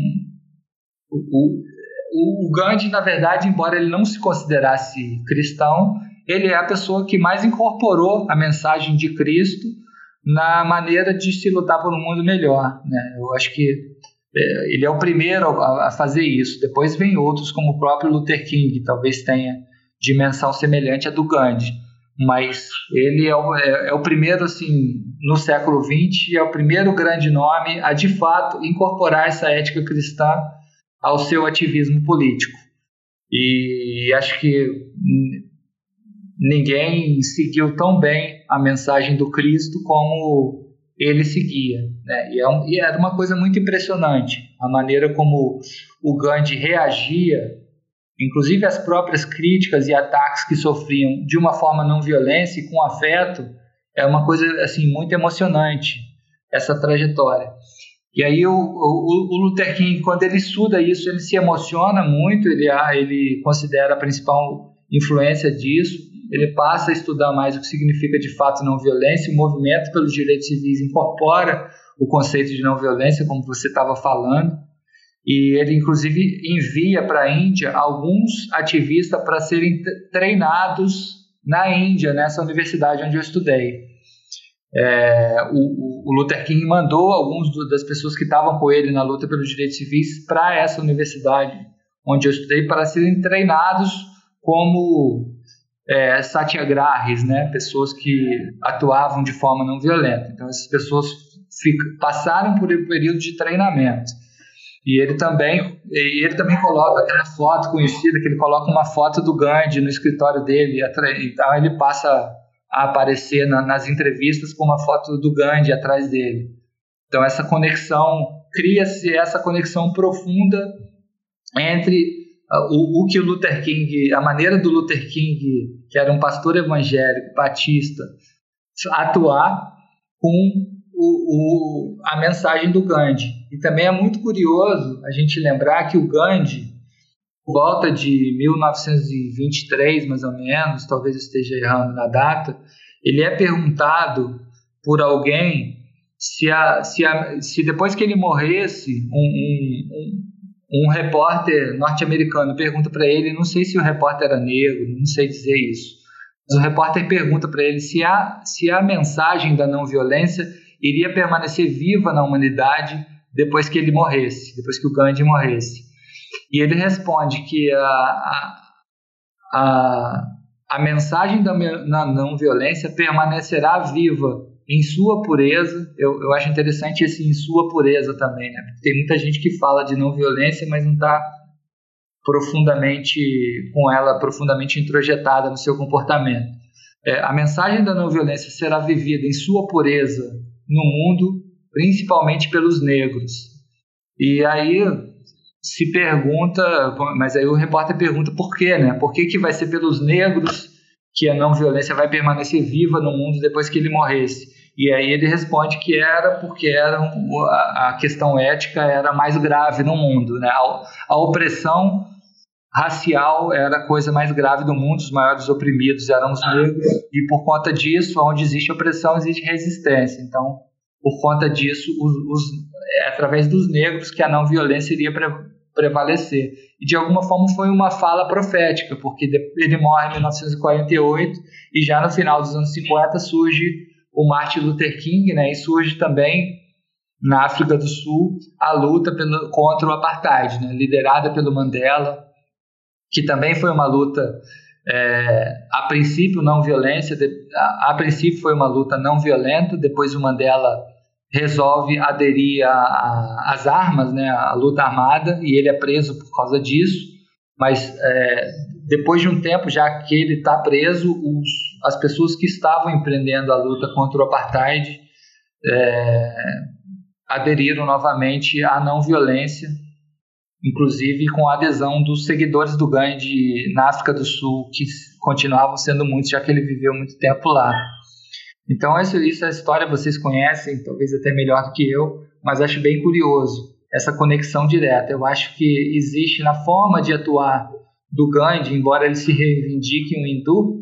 o, o, o Gandhi, na verdade, embora ele não se considerasse cristão, ele é a pessoa que mais incorporou a mensagem de Cristo na maneira de se lutar por um mundo melhor, né? Eu acho que é, ele é o primeiro a, fazer isso. Depois vem outros, como o próprio Luther King, que talvez tenha dimensão semelhante à do Gandhi. Mas ele é o, é, é o primeiro, assim, no século XX, é o primeiro grande nome a, de fato, incorporar essa ética cristã ao seu ativismo político. E acho que ninguém seguiu tão bem a mensagem do Cristo como ele seguia. Né? E, é um, e, era uma coisa muito impressionante a maneira como o Gandhi reagia, inclusive as próprias críticas e ataques que sofriam de uma forma não violência e com afeto, é uma coisa assim muito emocionante essa trajetória. E aí o, o, o Luther King, quando ele estuda isso, ele se emociona muito, ele, ele considera a principal influência disso ele passa a estudar mais o que significa de fato não violência. O movimento pelos direitos civis incorpora o conceito de não violência, como você estava falando, e ele inclusive envia para a Índia alguns ativistas para serem treinados na Índia, nessa universidade onde eu estudei. É, o, o, Luther King mandou alguns do, das pessoas que estavam com ele na luta pelos direitos civis para essa universidade onde eu estudei para serem treinados como é, satyagrahis, né, pessoas que atuavam de forma não violenta. Então, essas pessoas passaram por um período de treinamento. E ele também, ele também coloca aquela foto conhecida, que ele coloca uma foto do Gandhi no escritório dele, então ele passa a aparecer na, nas entrevistas com uma foto do Gandhi atrás dele. Então essa conexão, cria-se essa conexão profunda entre o, o que o Luther King, a maneira do Luther King, que era um pastor evangélico, batista, atuar com o, o, a mensagem do Gandhi. E também é muito curioso a gente lembrar que o Gandhi, por volta de 1923, mais ou menos, talvez esteja errando na data, ele é perguntado por alguém se, a, se, a, se depois que ele morresse, um, um, um repórter norte-americano pergunta para ele, não sei se o repórter era negro, não sei dizer isso, mas o repórter pergunta para ele se a, se a mensagem da não violência iria permanecer viva na humanidade depois que ele morresse, depois que o Gandhi morresse. E ele responde que a, a, a, mensagem da não violência permanecerá viva em sua pureza, eu, eu acho interessante esse em sua pureza também, né? Porque tem muita gente que fala de não violência, mas não está profundamente com ela profundamente introjetada no seu comportamento. É, a mensagem da não violência será vivida em sua pureza no mundo, principalmente pelos negros. E aí se pergunta, mas aí o repórter pergunta por quê, né? Por que, que vai ser pelos negros que a não violência vai permanecer viva no mundo depois que ele morresse? E aí ele responde que era porque era a questão ética era mais grave no mundo, né? A, a opressão racial era a coisa mais grave do mundo, os maiores oprimidos eram os negros, e por conta disso, onde existe opressão, existe resistência. Então, por conta disso, os, os, é através dos negros que a não violência iria pre prevalecer. E de alguma forma foi uma fala profética, porque ele morre em 1948 e já no final dos anos 50 surge o Martin Luther King, né? E surge também na África do Sul a luta pelo, contra o apartheid, né? liderada pelo Mandela, que também foi uma luta é, a princípio não violência, de, a, a, princípio foi uma luta não violenta, depois o Mandela resolve aderir às armas, né, à luta armada, e ele é preso por causa disso, mas é, depois de um tempo, já que ele está preso, os, as pessoas que estavam empreendendo a luta contra o apartheid é, aderiram novamente à não violência inclusive com a adesão dos seguidores do Gandhi na África do Sul, que continuavam sendo muitos, já que ele viveu muito tempo lá. Então, isso, isso é a história, vocês conhecem, talvez até melhor do que eu, mas acho bem curioso essa conexão direta. Eu acho que existe na forma de atuar do Gandhi, embora ele se reivindique um hindu,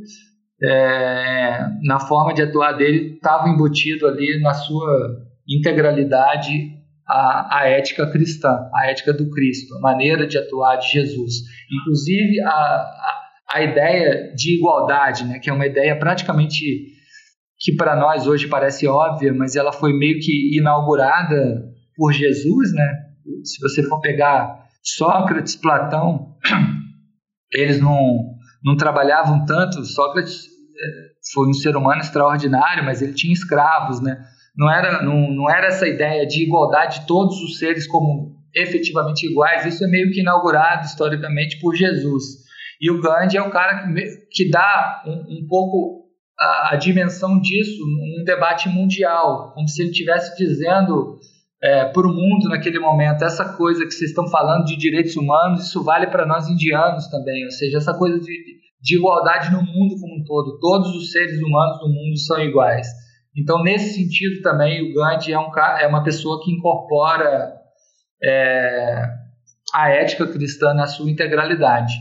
é, na forma de atuar dele estava embutido ali na sua integralidade a, a ética cristã, a ética do Cristo, a maneira de atuar de Jesus. Inclusive, a, a, a ideia de igualdade, né, que é uma ideia praticamente que para nós hoje parece óbvia, mas ela foi meio que inaugurada por Jesus, né? Se você for pegar Sócrates, Platão, eles não, não trabalhavam tanto. Sócrates foi um ser humano extraordinário, mas ele tinha escravos, né? Não era, não, não era essa ideia de igualdade de todos os seres como efetivamente iguais. Isso é meio que inaugurado historicamente por Jesus. E o Gandhi é o cara que, que dá um, um pouco a, a, dimensão disso num debate mundial, como se ele estivesse dizendo é, para o mundo naquele momento: essa coisa que vocês estão falando de direitos humanos, isso vale para nós indianos também. Ou seja, essa coisa de, de igualdade no mundo como um todo. Todos os seres humanos do mundo são iguais. Então, nesse sentido também, o Gandhi é, um, é uma pessoa que incorpora é, a ética cristã na sua integralidade.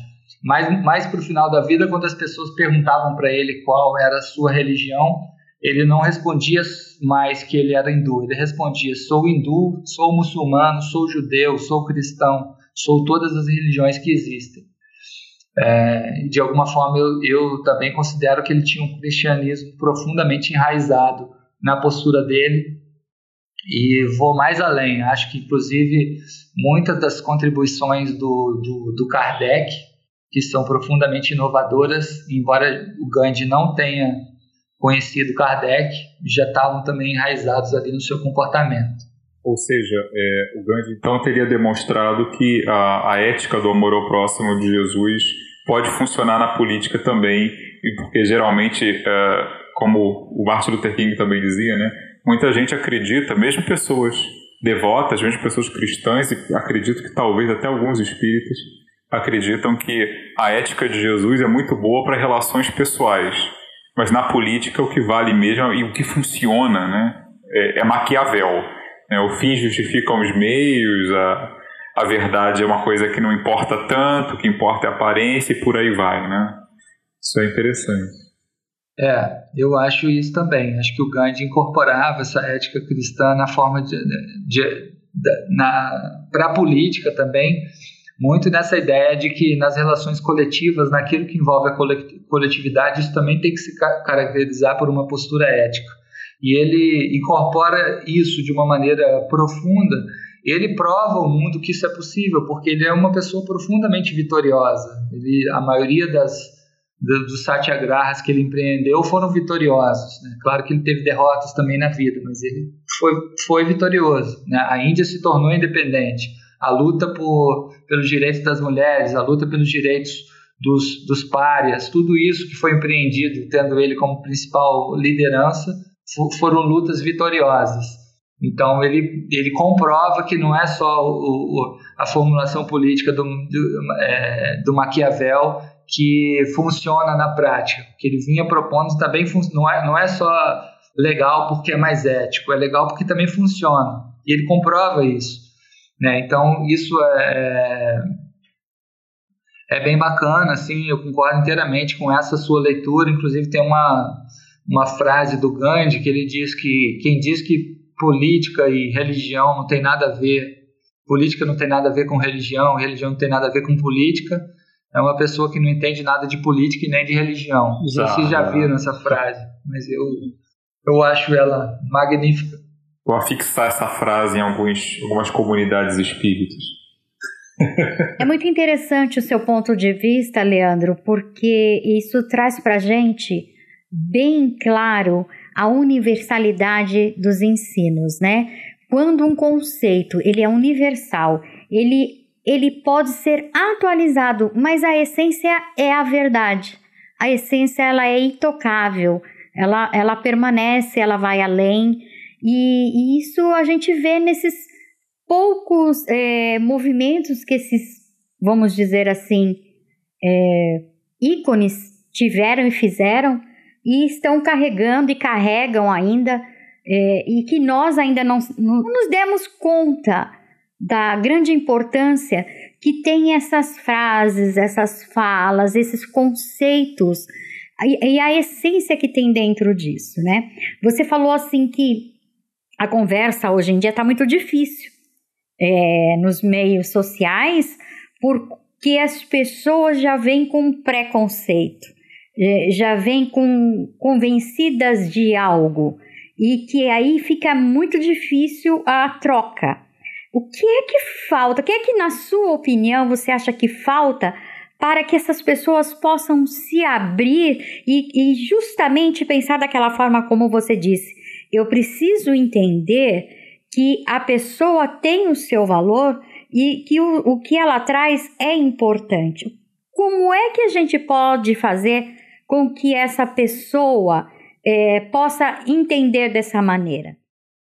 Mais, mais para o final da vida, quando as pessoas perguntavam para ele qual era a sua religião, ele não respondia mais que ele era hindu, ele respondia: sou hindu, sou muçulmano, sou judeu, sou cristão, sou todas as religiões que existem. É, de alguma forma, eu, eu também considero que ele tinha um cristianismo profundamente enraizado na postura dele. E vou mais além, acho que, inclusive, muitas das contribuições do, do, do Kardec, que são profundamente inovadoras, embora o Gandhi não tenha conhecido Kardec, já estavam também enraizados ali no seu comportamento. Ou seja, é, o Gandhi então teria demonstrado que a, a ética do amor ao próximo de Jesus pode funcionar na política também, e porque geralmente, é, como o Martin Luther King também dizia, né, muita gente acredita, mesmo pessoas devotas, mesmo pessoas cristãs, e acredito que talvez até alguns espíritas acreditam que a ética de Jesus é muito boa para relações pessoais, mas na política o que vale mesmo e o que funciona né, é, é Maquiavel né? O fim justifica os meios, a, a verdade é uma coisa que não importa tanto, o que importa é a aparência e por aí vai, né? Isso é interessante. É, eu acho isso também. Acho que o Gandhi incorporava essa ética cristã na forma de, de, de na para a política também, muito nessa ideia de que nas relações coletivas, naquilo que envolve a coletividade, isso também tem que se caracterizar por uma postura ética e ele incorpora isso de uma maneira profunda, ele prova ao mundo que isso é possível, porque ele é uma pessoa profundamente vitoriosa. Ele, a maioria das, dos satyagrahas que ele empreendeu foram vitoriosos. Né? Claro que ele teve derrotas também na vida, mas ele foi, foi vitorioso. Né? A Índia se tornou independente. A luta por, pelos direitos das mulheres, a luta pelos direitos dos, dos párias, tudo isso que foi empreendido, tendo ele como principal liderança, foram lutas vitoriosas. Então ele, ele comprova que não é só o, o, a formulação política do, do, é, do, Maquiavel que funciona na prática. O que ele vinha propondo também não é, não é só legal porque é mais ético, é legal porque também funciona. E ele comprova isso. Né? Então isso é, é, é bem bacana, assim, eu concordo inteiramente com essa sua leitura. Inclusive tem uma uma frase do Gandhi que ele diz que quem diz que política e religião não tem nada a ver política não tem nada a ver com religião, religião não tem nada a ver com política. É uma pessoa que não entende nada de política e nem de religião. Vocês já viram essa frase, mas eu, eu acho ela magnífica. Vou afixar essa frase em alguns, algumas comunidades espíritas. É muito interessante o seu ponto de vista, Leandro, porque isso traz para gente bem claro a universalidade dos ensinos, né? Quando um conceito ele é universal, ele, ele pode ser atualizado, mas a essência é a verdade. A essência ela é intocável, ela, ela permanece, ela vai além, e, e isso a gente vê nesses poucos é, movimentos que esses, vamos dizer assim, é, ícones tiveram e fizeram e estão carregando e carregam ainda, é, e que nós ainda não, não nos demos conta da grande importância que tem essas frases, essas falas, esses conceitos e, a essência que tem dentro disso, né? Você falou assim que a conversa hoje em dia está muito difícil é, nos meios sociais, porque as pessoas já vêm com preconceito, já vêm com convencidas de algo e que aí fica muito difícil a troca. O que é que falta? O que é que, na sua opinião, você acha que falta para que essas pessoas possam se abrir e, e justamente pensar daquela forma como você disse? Eu preciso entender que a pessoa tem o seu valor e que o, o que ela traz é importante. Como é que a gente pode fazer com que essa pessoa é, possa entender dessa maneira?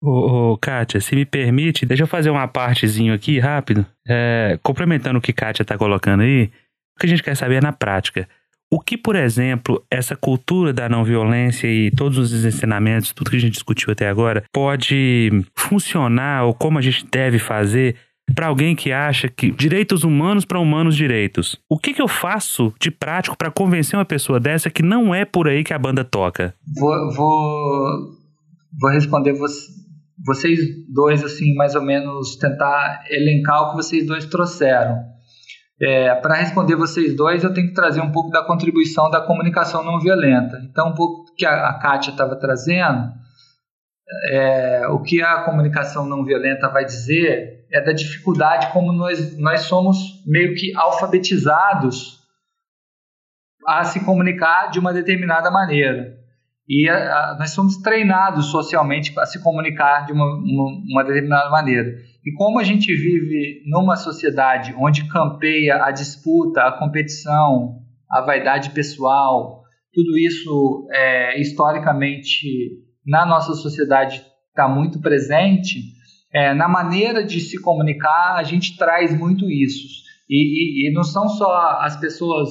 Ô, ô, Kátia, se me permite, deixa eu fazer uma partezinho aqui rápido, é, complementando o que Kátia está colocando aí, o que a gente quer saber é na prática. O que, por exemplo, essa cultura da não violência e todos os ensinamentos, tudo que a gente discutiu até agora, pode funcionar ou como a gente deve fazer para alguém que acha que direitos humanos para humanos direitos. O que, que eu faço de prático para convencer uma pessoa dessa que não é por aí que a banda toca? Vou, vou, vou responder você, vocês dois, assim, mais ou menos tentar elencar o que vocês dois trouxeram. É, Para responder vocês dois, eu tenho que trazer um pouco da contribuição da comunicação não violenta. Então, um pouco que a, a Kátia estava trazendo, é, o que a comunicação não violenta vai dizer é da dificuldade como nós, nós somos meio que alfabetizados a se comunicar de uma determinada maneira. E a, a, nós somos treinados socialmente a se comunicar de uma, uma, uma determinada maneira. E como a gente vive numa sociedade onde campeia a disputa, a competição, a vaidade pessoal, tudo isso é, historicamente na nossa sociedade está muito presente, é, na maneira de se comunicar a gente traz muito isso. E, e, e não são só as pessoas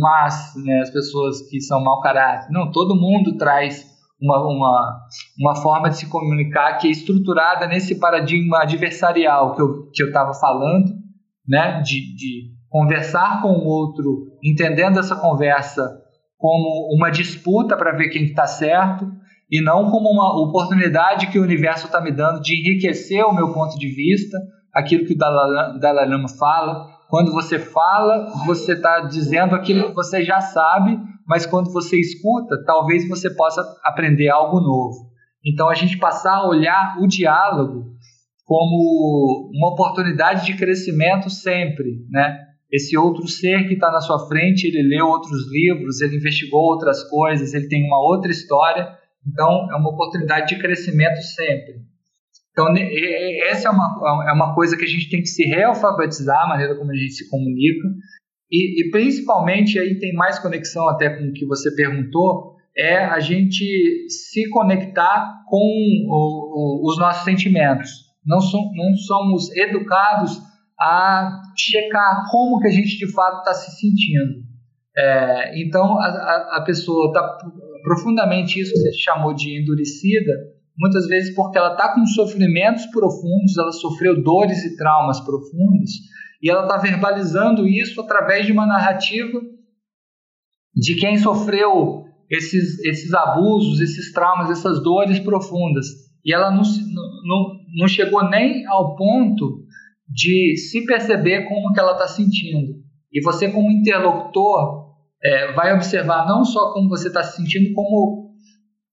más, né, as pessoas que são mau caráter, não, todo mundo traz uma, uma, uma forma de se comunicar que é estruturada nesse paradigma adversarial que eu que estava falando, né? de, de conversar com o outro, entendendo essa conversa como uma disputa para ver quem está certo e não como uma oportunidade que o universo está me dando de enriquecer o meu ponto de vista, aquilo que o Dalai Lama fala. Quando você fala, você está dizendo aquilo que você já sabe mas quando você escuta, talvez você possa aprender algo novo. Então a gente passar a olhar o diálogo como uma oportunidade de crescimento sempre, né? Esse outro ser que está na sua frente, ele leu outros livros, ele investigou outras coisas, ele tem uma outra história, então é uma oportunidade de crescimento sempre. Então essa é uma, é uma coisa que a gente tem que se realfabetizar, a maneira como a gente se comunica, e, e, principalmente aí tem mais conexão até com o que você perguntou, é a gente se conectar com o, o, os nossos sentimentos. Não, so, não somos educados a checar como que a gente de fato está se sentindo. É, então a, a, pessoa está profundamente isso que você chamou de endurecida, muitas vezes porque ela está com sofrimentos profundos, ela sofreu dores e traumas profundos, e ela está verbalizando isso através de uma narrativa de quem sofreu esses, esses abusos, esses traumas, essas dores profundas. E ela não, não, não chegou nem ao ponto de se perceber como que ela está sentindo. E você, como interlocutor, é, vai observar não só como você está se sentindo, como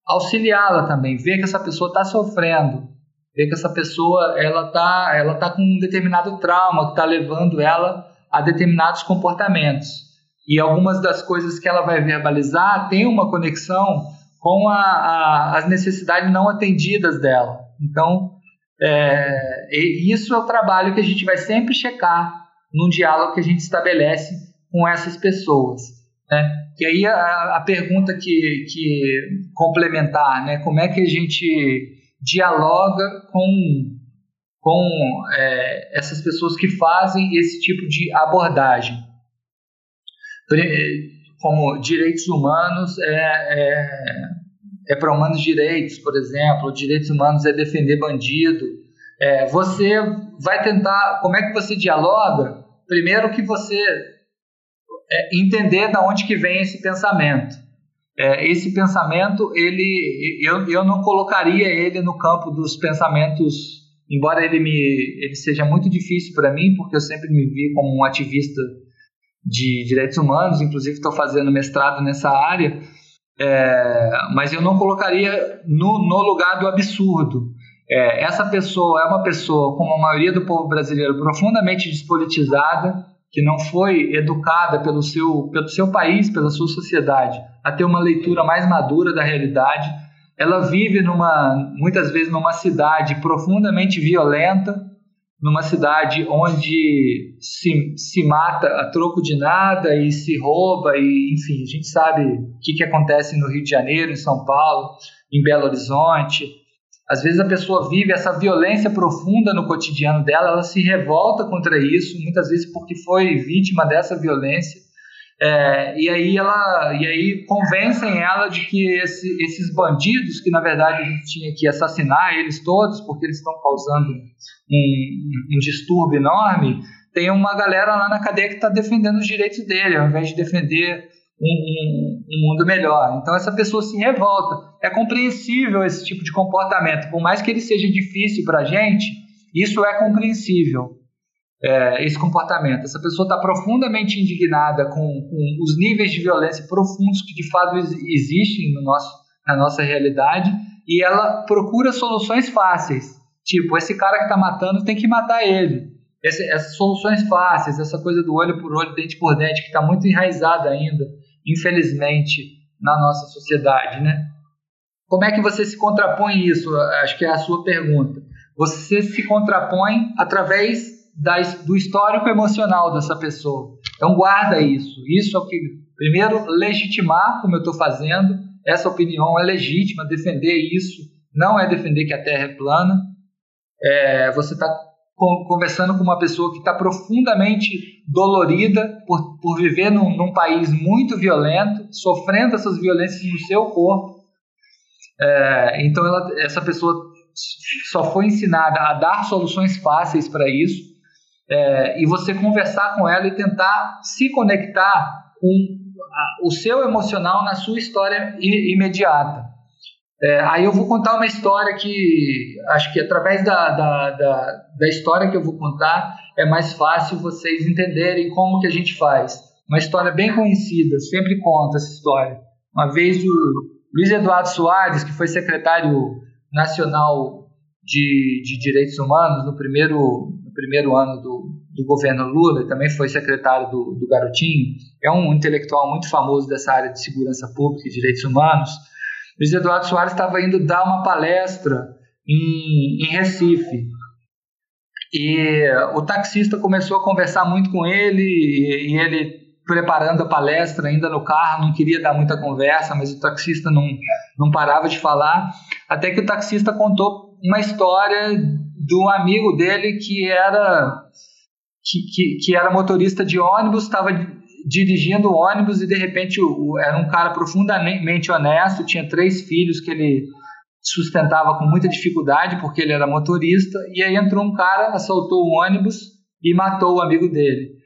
auxiliá-la também, ver que essa pessoa está sofrendo, ver que essa pessoa ela está ela tá com um determinado trauma que está levando ela a determinados comportamentos. E algumas das coisas que ela vai verbalizar tem uma conexão com a, a, as necessidades não atendidas dela. Então, é, isso é o trabalho que a gente vai sempre checar num diálogo que a gente estabelece com essas pessoas. Né? E aí a, a pergunta que, que complementar, né? como é que a gente dialoga com, com é, essas pessoas que fazem esse tipo de abordagem? Como direitos humanos é, é, é para humanos direitos, por exemplo, direitos humanos é defender bandido. É, você vai tentar, como é que você dialoga? Primeiro que você é, entender da onde que vem esse pensamento. É, esse pensamento, ele, eu, eu não colocaria ele no campo dos pensamentos, embora ele me, ele seja muito difícil para mim, porque eu sempre me vi como um ativista de direitos humanos, inclusive estou fazendo mestrado nessa área, é, mas eu não colocaria no, no lugar do absurdo. É, essa pessoa é uma pessoa, como a maioria do povo brasileiro, profundamente despolitizada, que não foi educada pelo seu, pelo seu país, pela sua sociedade, a ter uma leitura mais madura da realidade. Ela vive numa, muitas vezes numa cidade profundamente violenta, numa cidade onde se, se mata a troco de nada e se rouba, e enfim, a gente sabe o que, que acontece no Rio de Janeiro, em São Paulo, em Belo Horizonte. Às vezes a pessoa vive essa violência profunda no cotidiano dela, ela se revolta contra isso, muitas vezes porque foi vítima dessa violência. É, e aí ela e aí convencem ela de que esse, esses bandidos que na verdade a gente tinha que assassinar eles todos porque eles estão causando um, um distúrbio enorme tem uma galera lá na cadeia que está defendendo os direitos dele ao invés de defender um, um, mundo melhor. Então essa pessoa se revolta. É compreensível esse tipo de comportamento, por mais que ele seja difícil para a gente, isso é compreensível. É, esse comportamento. Essa pessoa está profundamente indignada com, com, os níveis de violência profundos que de fato existem no nosso, na nossa realidade e ela procura soluções fáceis. Tipo, esse cara que está matando tem que matar ele. Essas soluções fáceis, essa coisa do olho por olho, dente por dente, que está muito enraizada ainda infelizmente, na nossa sociedade, né? Como é que você se contrapõe isso? Acho que é a sua pergunta. Você se contrapõe através da, do histórico emocional dessa pessoa. Então guarda isso. Isso é o que primeiro legitimar como eu estou fazendo. Essa opinião é legítima. Defender isso não é defender que a Terra é plana. É, você está conversando com uma pessoa que está profundamente dolorida por, por viver num, num, país muito violento, sofrendo essas violências no seu corpo. É, então, ela, essa pessoa só foi ensinada a dar soluções fáceis para isso. É, e você conversar com ela e tentar se conectar com a, o seu emocional na sua história imediata. É, aí eu vou contar uma história que acho que através da, da, da, da, história que eu vou contar é mais fácil vocês entenderem como que a gente faz. Uma história bem conhecida, sempre conto essa história. Uma vez o Luiz Eduardo Soares, que foi secretário nacional de, de Direitos Humanos no primeiro, no primeiro ano do, do governo Lula, também foi secretário do, do Garotinho, é um intelectual muito famoso dessa área de segurança pública e direitos humanos, Luiz Eduardo Soares estava indo dar uma palestra em, em Recife. E o taxista começou a conversar muito com ele, e, ele preparando a palestra ainda no carro, não queria dar muita conversa, mas o taxista não, não parava de falar, até que o taxista contou uma história do amigo dele que era que, que, que era motorista de ônibus, estava dirigindo ônibus e de repente o, o, era um cara profundamente honesto, tinha três filhos que ele sustentava com muita dificuldade porque ele era motorista e aí entrou um cara, assaltou o ônibus e matou o amigo dele.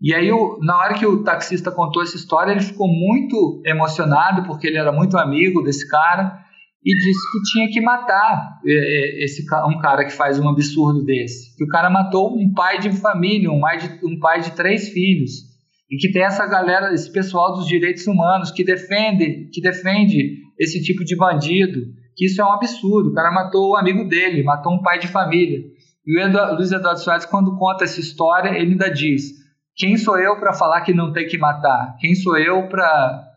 E aí, na hora que o taxista contou essa história, ele ficou muito emocionado porque ele era muito amigo desse cara e disse que tinha que matar é, é, esse um cara que faz um absurdo desse. Que o cara matou um pai de família, um pai de, um pai de três filhos. E que tem essa galera, esse pessoal dos direitos humanos que defende, que defende esse tipo de bandido. Que isso é um absurdo. O cara matou o amigo dele, matou um pai de família. E o Luiz Eduardo Soares, quando conta essa história, ele ainda diz: quem sou eu para falar que não tem que matar? Quem sou eu para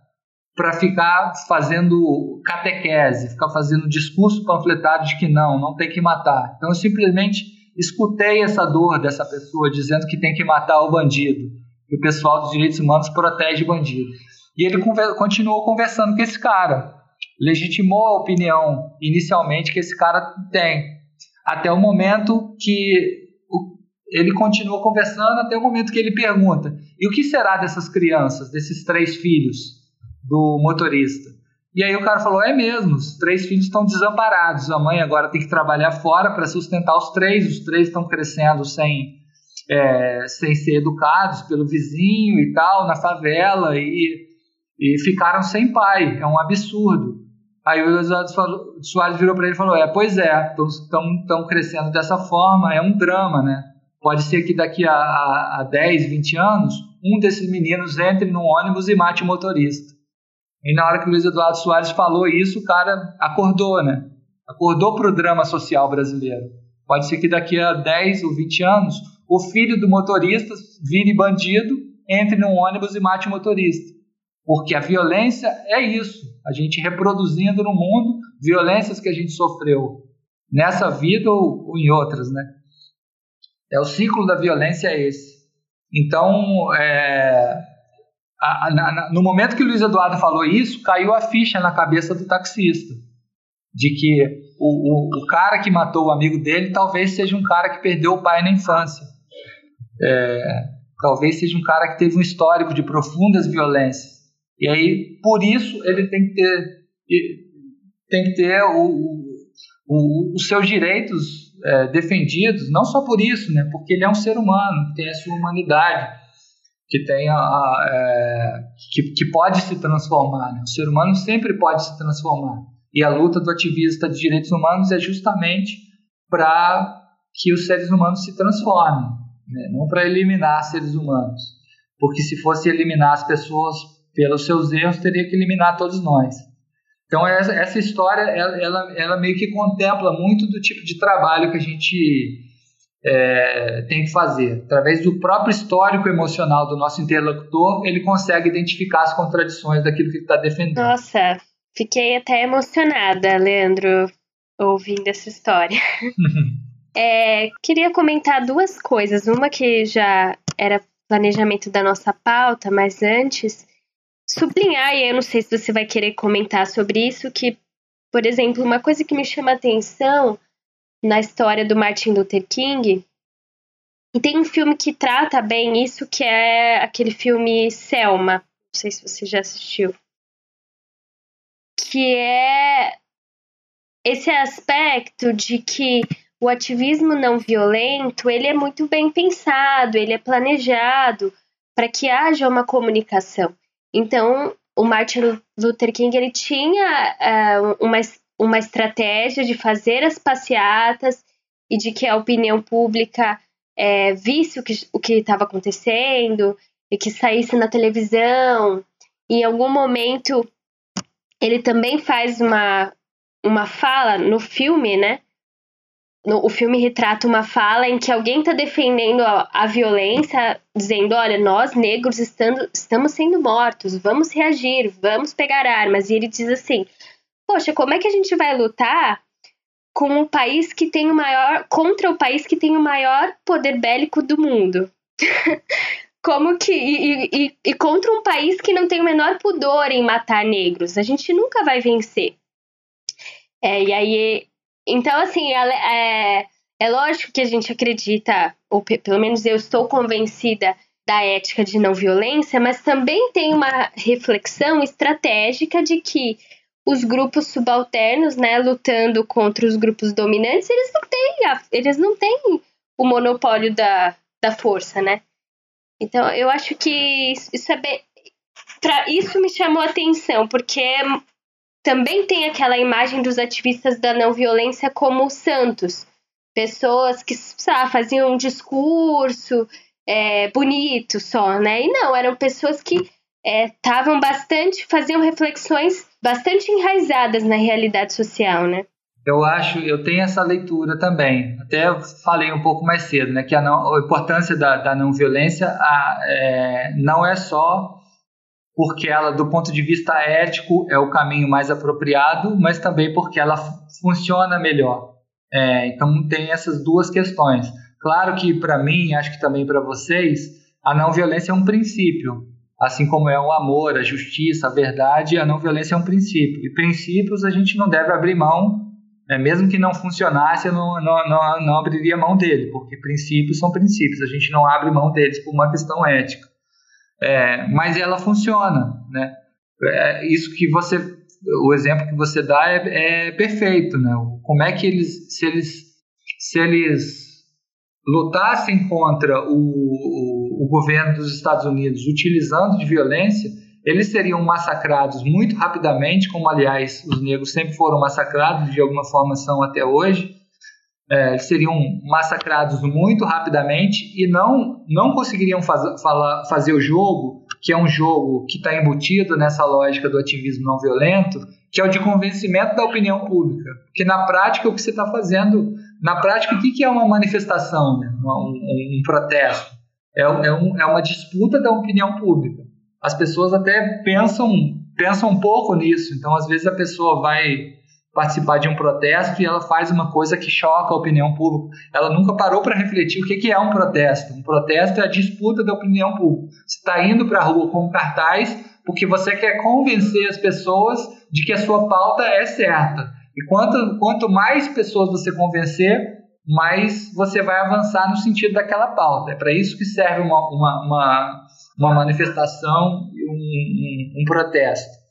para ficar fazendo catequese, ficar fazendo discurso panfletário de que não, não tem que matar. Então eu simplesmente escutei essa dor dessa pessoa dizendo que tem que matar o bandido, que o pessoal dos direitos humanos protege bandido. E ele conver continuou conversando com esse cara, legitimou a opinião inicialmente que esse cara tem, até o momento que ele continua conversando, até o momento que ele pergunta: e o que será dessas crianças, desses três filhos? do motorista. E aí o cara falou: é mesmo, os três filhos estão desamparados. A mãe agora tem que trabalhar fora para sustentar os três. Os três estão crescendo sem, é, sem ser educados pelo vizinho e tal, na favela, e, e ficaram sem pai. É um absurdo. Aí o Eduardo Soares virou para ele e falou: é, pois é, estão crescendo dessa forma, é um drama, né? Pode ser que daqui a, a, a 10, 20 anos, um desses meninos entre no ônibus e mate o motorista. E na hora que o Luiz Eduardo Soares falou isso, o cara acordou, né? Acordou para o drama social brasileiro. Pode ser que daqui a 10 ou 20 anos, o filho do motorista vire bandido, entre num ônibus e mate o motorista. Porque a violência é isso. A gente reproduzindo no mundo violências que a gente sofreu nessa vida ou, ou em outras, né? É o ciclo da violência é esse. Então, é, a, na, no momento que o Luiz Eduardo falou isso, caiu a ficha na cabeça do taxista. De que o, o, o cara que matou o amigo dele talvez seja um cara que perdeu o pai na infância. É, talvez seja um cara que teve um histórico de profundas violências. E aí, por isso, ele tem que ter, tem que ter o, o, os seus direitos é, defendidos, não só por isso, né, porque ele é um ser humano, tem a sua humanidade que tenha é, que, que pode se transformar. Né? O ser humano sempre pode se transformar. E a luta do ativista de direitos humanos é justamente para que os seres humanos se transformem, né? não para eliminar seres humanos. Porque se fosse eliminar as pessoas pelos seus erros, teria que eliminar todos nós. Então essa, essa história, ela, ela, ela meio que contempla muito do tipo de trabalho que a gente é, tem que fazer. Através do próprio histórico emocional do nosso interlocutor, ele consegue identificar as contradições daquilo que ele está defendendo. Nossa, fiquei até emocionada, Leandro, ouvindo essa história. é, queria comentar duas coisas. Uma que já era planejamento da nossa pauta, mas antes, sublinhar, e eu não sei se você vai querer comentar sobre isso, que, por exemplo, uma coisa que me chama atenção na história do Martin Luther King. E tem um filme que trata bem isso, que é aquele filme Selma. Não sei se você já assistiu. Que é esse aspecto de que o ativismo não violento, ele é muito bem pensado, ele é planejado para que haja uma comunicação. Então, o Martin Luther King ele tinha uh, uma, uma estratégia de fazer as passeatas e de que a opinião pública é, visse o que estava acontecendo e que saísse na televisão. Em algum momento, ele também faz uma, uma fala no filme, né? No, o filme retrata uma fala em que alguém está defendendo a, a, violência, dizendo: olha, nós negros estando, estamos sendo mortos, vamos reagir, vamos pegar armas. E ele diz assim: poxa, como é que a gente vai lutar com o país que tem o maior contra o país que tem o maior poder bélico do mundo? como que e, e, e, contra um país que não tem o menor pudor em matar negros, a gente nunca vai vencer. É, e aí, então assim, é, é, é lógico que a gente acredita, ou pelo menos eu estou convencida da ética de não violência, mas também tem uma reflexão estratégica de que os grupos subalternos, né, lutando contra os grupos dominantes, eles não têm, a, eles não têm o monopólio da, da força, né? Então, eu acho que isso, isso é bem, pra, isso me chamou a atenção, porque também tem aquela imagem dos ativistas da não violência como santos. Pessoas que sabe, faziam um discurso é, bonito só, né? E não, eram pessoas que estavam é, bastante, faziam reflexões bastante enraizadas na realidade social, né? Eu acho, eu tenho essa leitura também. Até falei um pouco mais cedo, né? Que a, não, a importância da, da não violência a, é, não é só porque ela, do ponto de vista ético, é o caminho mais apropriado, mas também porque ela funciona melhor. É, então tem essas duas questões. Claro que para mim, acho que também para vocês, a não violência é um princípio. Assim como é o amor, a justiça, a verdade, a não violência é um princípio. E princípios a gente não deve abrir mão é, mesmo que não funcionasse, eu não, não, não, não abriria mão dele, porque princípios são princípios, a gente não abre mão deles por uma questão ética. É, mas ela funciona, né? É, isso que você, o exemplo que você dá é, é, perfeito, né? Como é que eles, se eles, se eles lutassem contra o, o, o governo dos Estados Unidos utilizando de violência, eles seriam massacrados muito rapidamente, como aliás os negros sempre foram massacrados, de alguma forma são até hoje. É, seriam massacrados muito rapidamente e não, não conseguiriam faz, fazer o jogo, que é um jogo que está embutido nessa lógica do ativismo não violento, que é o de convencimento da opinião pública. Porque na prática, o que você está fazendo, na prática, o que é uma manifestação, né? um, um, um protesto? É, é, um, é uma disputa da opinião pública as pessoas até pensam, pensam um pouco nisso. Então, às vezes, a pessoa vai participar de um protesto e ela faz uma coisa que choca a opinião pública. Ela nunca parou para refletir o que, que é um protesto. Um protesto é a disputa da opinião pública. Você está indo para a rua com cartaz porque você quer convencer as pessoas de que a sua pauta é certa. E quanto, quanto mais pessoas você convencer, mais você vai avançar no sentido daquela pauta. É para isso que serve uma, uma, uma uma manifestação e um, um, um protesto.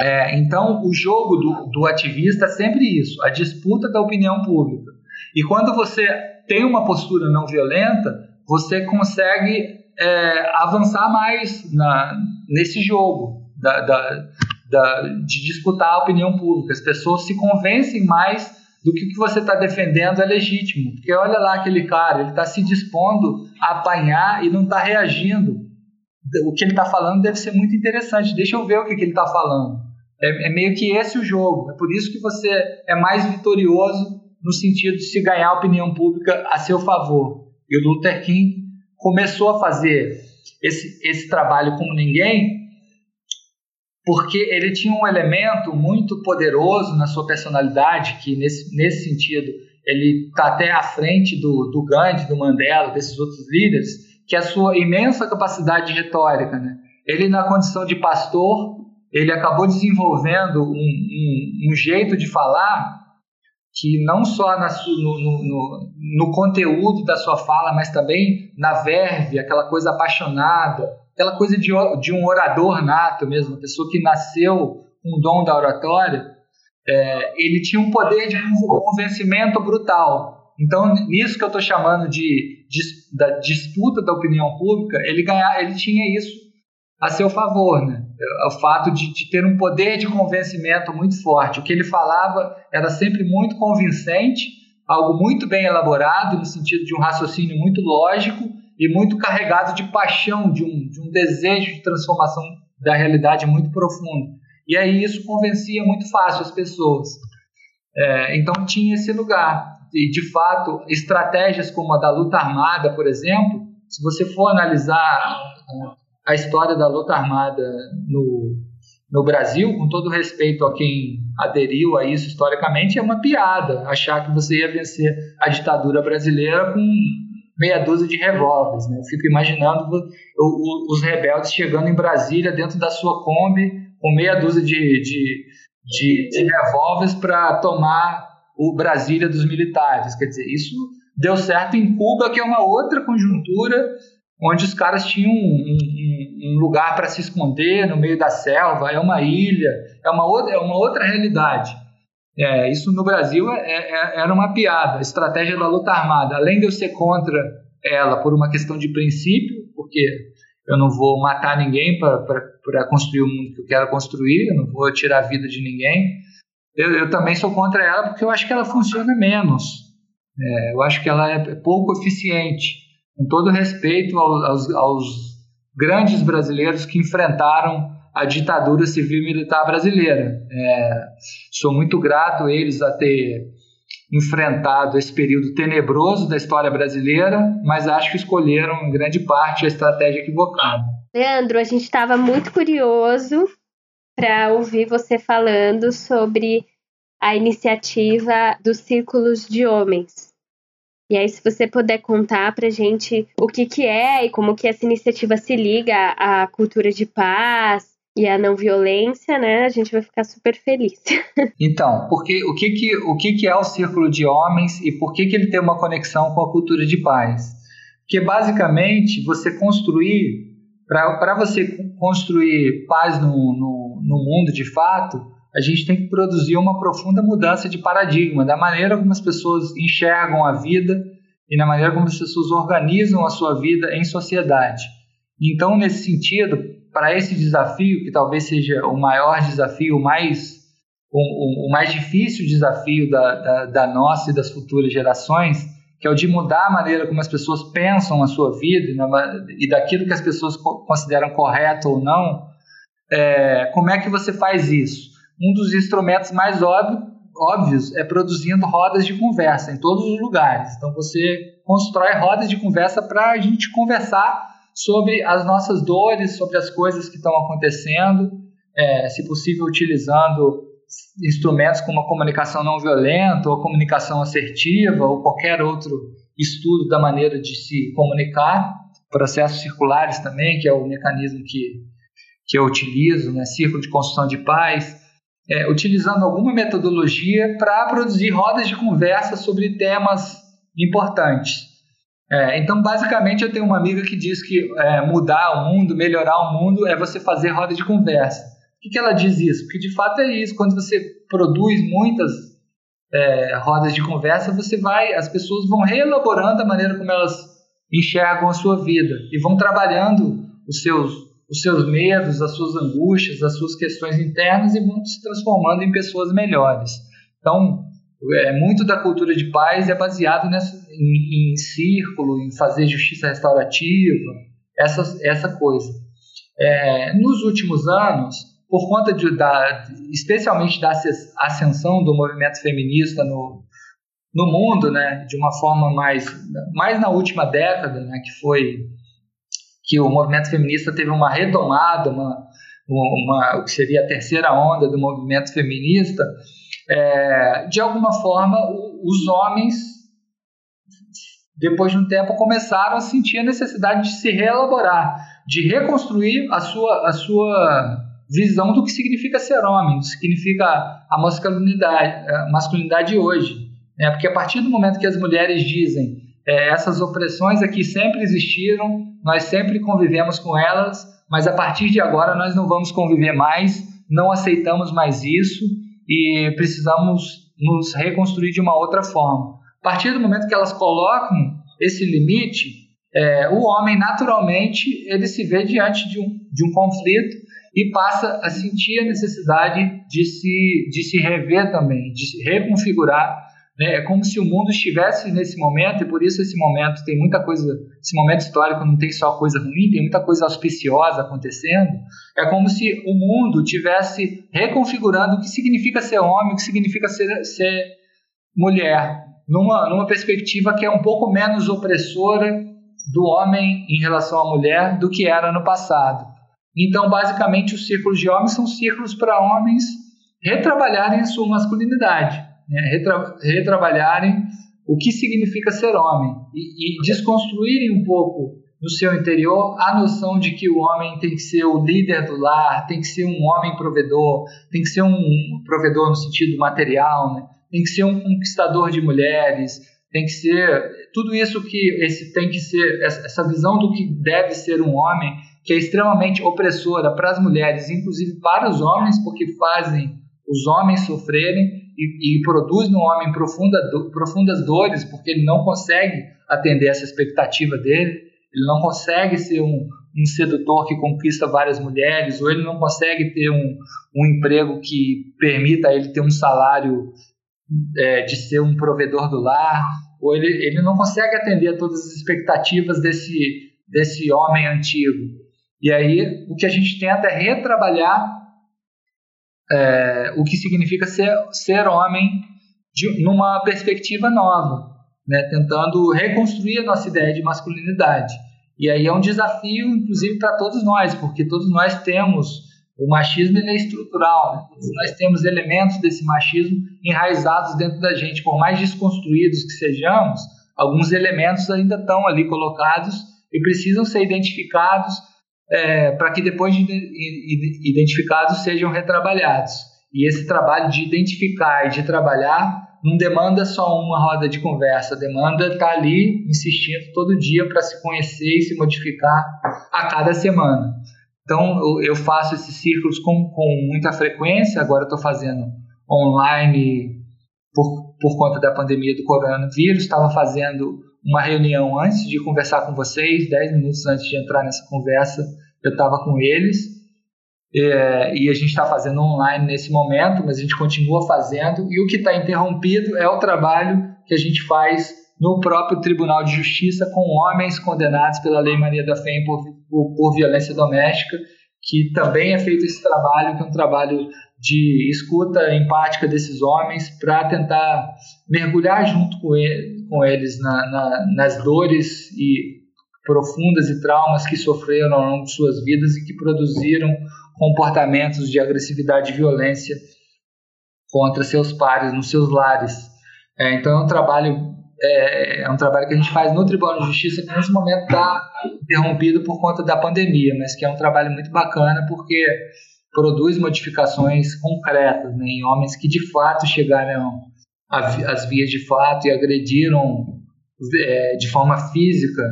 É, então, o jogo do, do ativista é sempre isso, a disputa da opinião pública. E quando você tem uma postura não violenta, você consegue é, avançar mais na, nesse jogo da, da, da, de disputar a opinião pública. As pessoas se convencem mais do que o que você está defendendo é legítimo. Porque olha lá aquele cara, ele está se dispondo a apanhar e não está reagindo. O que ele está falando deve ser muito interessante. Deixa eu ver o que, que ele está falando. É, é, meio que esse o jogo. É por isso que você é mais vitorioso no sentido de se ganhar a opinião pública a seu favor. E o Luther King começou a fazer esse, esse trabalho como ninguém porque ele tinha um elemento muito poderoso na sua personalidade, que nesse, nesse sentido ele está até à frente do, do Gandhi, do Mandela, desses outros líderes, que é a sua imensa capacidade de retórica. Né? Ele, na condição de pastor, ele acabou desenvolvendo um, um, um jeito de falar que não só na, no, no, no, conteúdo da sua fala, mas também na verve, aquela coisa apaixonada, aquela coisa de, de um orador nato mesmo, uma pessoa que nasceu com o dom da oratória, é, ele tinha um poder de convencimento brutal. Então, nisso que eu estou chamando de, de, da disputa da opinião pública, ele, ganhar, ele tinha isso a seu favor, né? O fato de, de, ter um poder de convencimento muito forte. O que ele falava era sempre muito convincente, algo muito bem elaborado, no sentido de um raciocínio muito lógico e muito carregado de paixão, de um, de um desejo de transformação da realidade muito profundo. E aí isso convencia muito fácil as pessoas. É, então tinha esse lugar. E de fato, estratégias como a da luta armada, por exemplo, se você for analisar a história da luta armada no, no Brasil, com todo respeito a quem aderiu a isso historicamente, é uma piada achar que você ia vencer a ditadura brasileira com meia dúzia de revólveres. Né? Eu fico imaginando os rebeldes chegando em Brasília dentro da sua Kombi com meia dúzia de, de, de, de revólveres para tomar o Brasília dos militares. Quer dizer, isso deu certo em Cuba, que é uma outra conjuntura onde os caras tinham um, um, um lugar para se esconder no meio da selva, é uma ilha, é uma outra, é uma outra realidade. É, isso no Brasil é, é, era uma piada, a estratégia da luta armada. Além de eu ser contra ela por uma questão de princípio, porque eu não vou matar ninguém para construir o mundo que eu quero construir, eu não vou tirar a vida de ninguém. Eu, eu também sou contra ela porque eu acho que ela funciona menos. É, eu acho que ela é pouco eficiente. Com todo respeito aos, aos grandes brasileiros que enfrentaram a ditadura civil-militar brasileira. É, sou muito grato a eles a ter enfrentado esse período tenebroso da história brasileira, mas acho que escolheram em grande parte a estratégia equivocada. Leandro, a gente estava muito curioso para ouvir você falando sobre a iniciativa dos círculos de homens. E aí, se você puder contar para a gente o que, que é e como que essa iniciativa se liga à cultura de paz e à não violência, né? A gente vai ficar super feliz. Então, porque o que que, o que que é o círculo de homens e por que que ele tem uma conexão com a cultura de paz? Porque basicamente você construir para você construir paz no, no, no mundo de fato, a gente tem que produzir uma profunda mudança de paradigma da maneira como as pessoas enxergam a vida e na maneira como as pessoas organizam a sua vida em sociedade. Então, nesse sentido, para esse desafio, que talvez seja o maior desafio, o mais, o, o mais difícil desafio da, da, da nossa e das futuras gerações, que é o de mudar a maneira como as pessoas pensam a sua vida e, daquilo que as pessoas consideram correto ou não, é, como é que você faz isso? Um dos instrumentos mais óbvio, óbvios é produzindo rodas de conversa em todos os lugares. Então você constrói rodas de conversa para a gente conversar sobre as nossas dores, sobre as coisas que estão acontecendo, é, se possível utilizando instrumentos como a comunicação não violenta, ou a comunicação assertiva, ou qualquer outro estudo da maneira de se comunicar, processos circulares também, que é o mecanismo que, que eu utilizo, né, círculo de construção de paz, é, utilizando alguma metodologia para produzir rodas de conversa sobre temas importantes. É, então, basicamente, eu tenho uma amiga que diz que é, mudar o mundo, melhorar o mundo, é você fazer roda de conversa. Por que, que ela diz isso? Porque de fato é isso. Quando você produz muitas é, rodas de conversa, você vai, as pessoas vão reelaborando a maneira como elas enxergam a sua vida e vão trabalhando os seus, os seus medos, as suas angústias, as suas questões internas e vão se transformando em pessoas melhores. Então, é, muito da cultura de paz é baseado nessa, em, em círculo, em fazer justiça restaurativa, essa, essa coisa. É, nos últimos anos, por conta de, da, especialmente da ascensão do movimento feminista no, no mundo, né, de uma forma mais, mais na última década, né, que foi que o movimento feminista teve uma retomada, uma, uma, o que seria a terceira onda do movimento feminista, é, de alguma forma, os homens, depois de um tempo, começaram a sentir a necessidade de se reelaborar, de reconstruir a sua, a sua visão do que significa ser homem, do que significa a masculinidade, a masculinidade hoje. Né? Porque a partir do momento que as mulheres dizem é, essas opressões aqui sempre existiram, nós sempre convivemos com elas, mas a partir de agora nós não vamos conviver mais, não aceitamos mais isso e precisamos nos reconstruir de uma outra forma. A partir do momento que elas colocam esse limite, é, o homem naturalmente ele se vê diante de um, de um conflito e passa a sentir a necessidade de se, de se rever também, de se reconfigurar né? É como se o mundo estivesse nesse momento, e por isso esse momento tem muita coisa, esse momento histórico não tem só coisa ruim, tem muita coisa auspiciosa acontecendo. É como se o mundo tivesse reconfigurando o que significa ser homem, o que significa ser, ser mulher, numa, numa perspectiva que é um pouco menos opressora do homem em relação à mulher do que era no passado. Então, basicamente, os círculos de homens são círculos para homens retrabalharem a sua masculinidade né, retra retrabalharem o que significa ser homem e, e desconstruírem um pouco no seu interior a noção de que o homem tem que ser o líder do lar, tem que ser um homem provedor, tem que ser um provedor no sentido material, né? tem que ser um conquistador de mulheres, tem que ser tudo isso que esse tem que ser essa visão do que deve ser um homem que é extremamente opressora para as mulheres, inclusive para os homens, porque fazem os homens sofrerem e, e produz no homem profunda, do, profundas dores, porque ele não consegue atender essa expectativa dele, ele não consegue ser um, um sedutor que conquista várias mulheres, ou ele não consegue ter um, um emprego que permita a ele ter um salário é, de ser um provedor do lar, ou ele, ele não consegue atender a todas as expectativas desse, desse homem antigo. E aí o que a gente tenta é retrabalhar é, o que significa ser, ser homem de, numa perspectiva nova, né? tentando reconstruir a nossa ideia de masculinidade. E aí é um desafio, inclusive, para todos nós, porque todos nós temos o machismo ele é estrutural, né? nós temos elementos desse machismo enraizados dentro da gente, por mais desconstruídos que sejamos, alguns elementos ainda estão ali colocados e precisam ser identificados é, para que depois de identificados sejam retrabalhados. E esse trabalho de identificar e de trabalhar não demanda só uma roda de conversa, demanda estar tá ali insistindo todo dia para se conhecer e se modificar a cada semana. Então, eu, faço esses círculos com, com muita frequência. Agora, estou fazendo online por, por conta da pandemia do coronavírus. Estava fazendo uma reunião antes de conversar com vocês, 10 minutos antes de entrar nessa conversa, eu estava com eles. É, e a gente está fazendo online nesse momento, mas a gente continua fazendo. E o que está interrompido é o trabalho que a gente faz no próprio Tribunal de Justiça com homens condenados pela Lei Maria da Fé por, por, por violência doméstica, que também é feito esse trabalho, que é um trabalho de escuta empática desses homens para tentar mergulhar junto com, ele, com eles na, na, nas dores e profundas e traumas que sofreram ao longo de suas vidas e que produziram comportamentos de agressividade e violência contra seus pares nos seus lares. É, então é um trabalho é, é, um trabalho que a gente faz no Tribunal de Justiça que nesse momento está interrompido por conta da pandemia, mas que é um trabalho muito bacana porque produz modificações concretas né, em homens que de fato chegaram às vias de fato e agrediram é, de forma física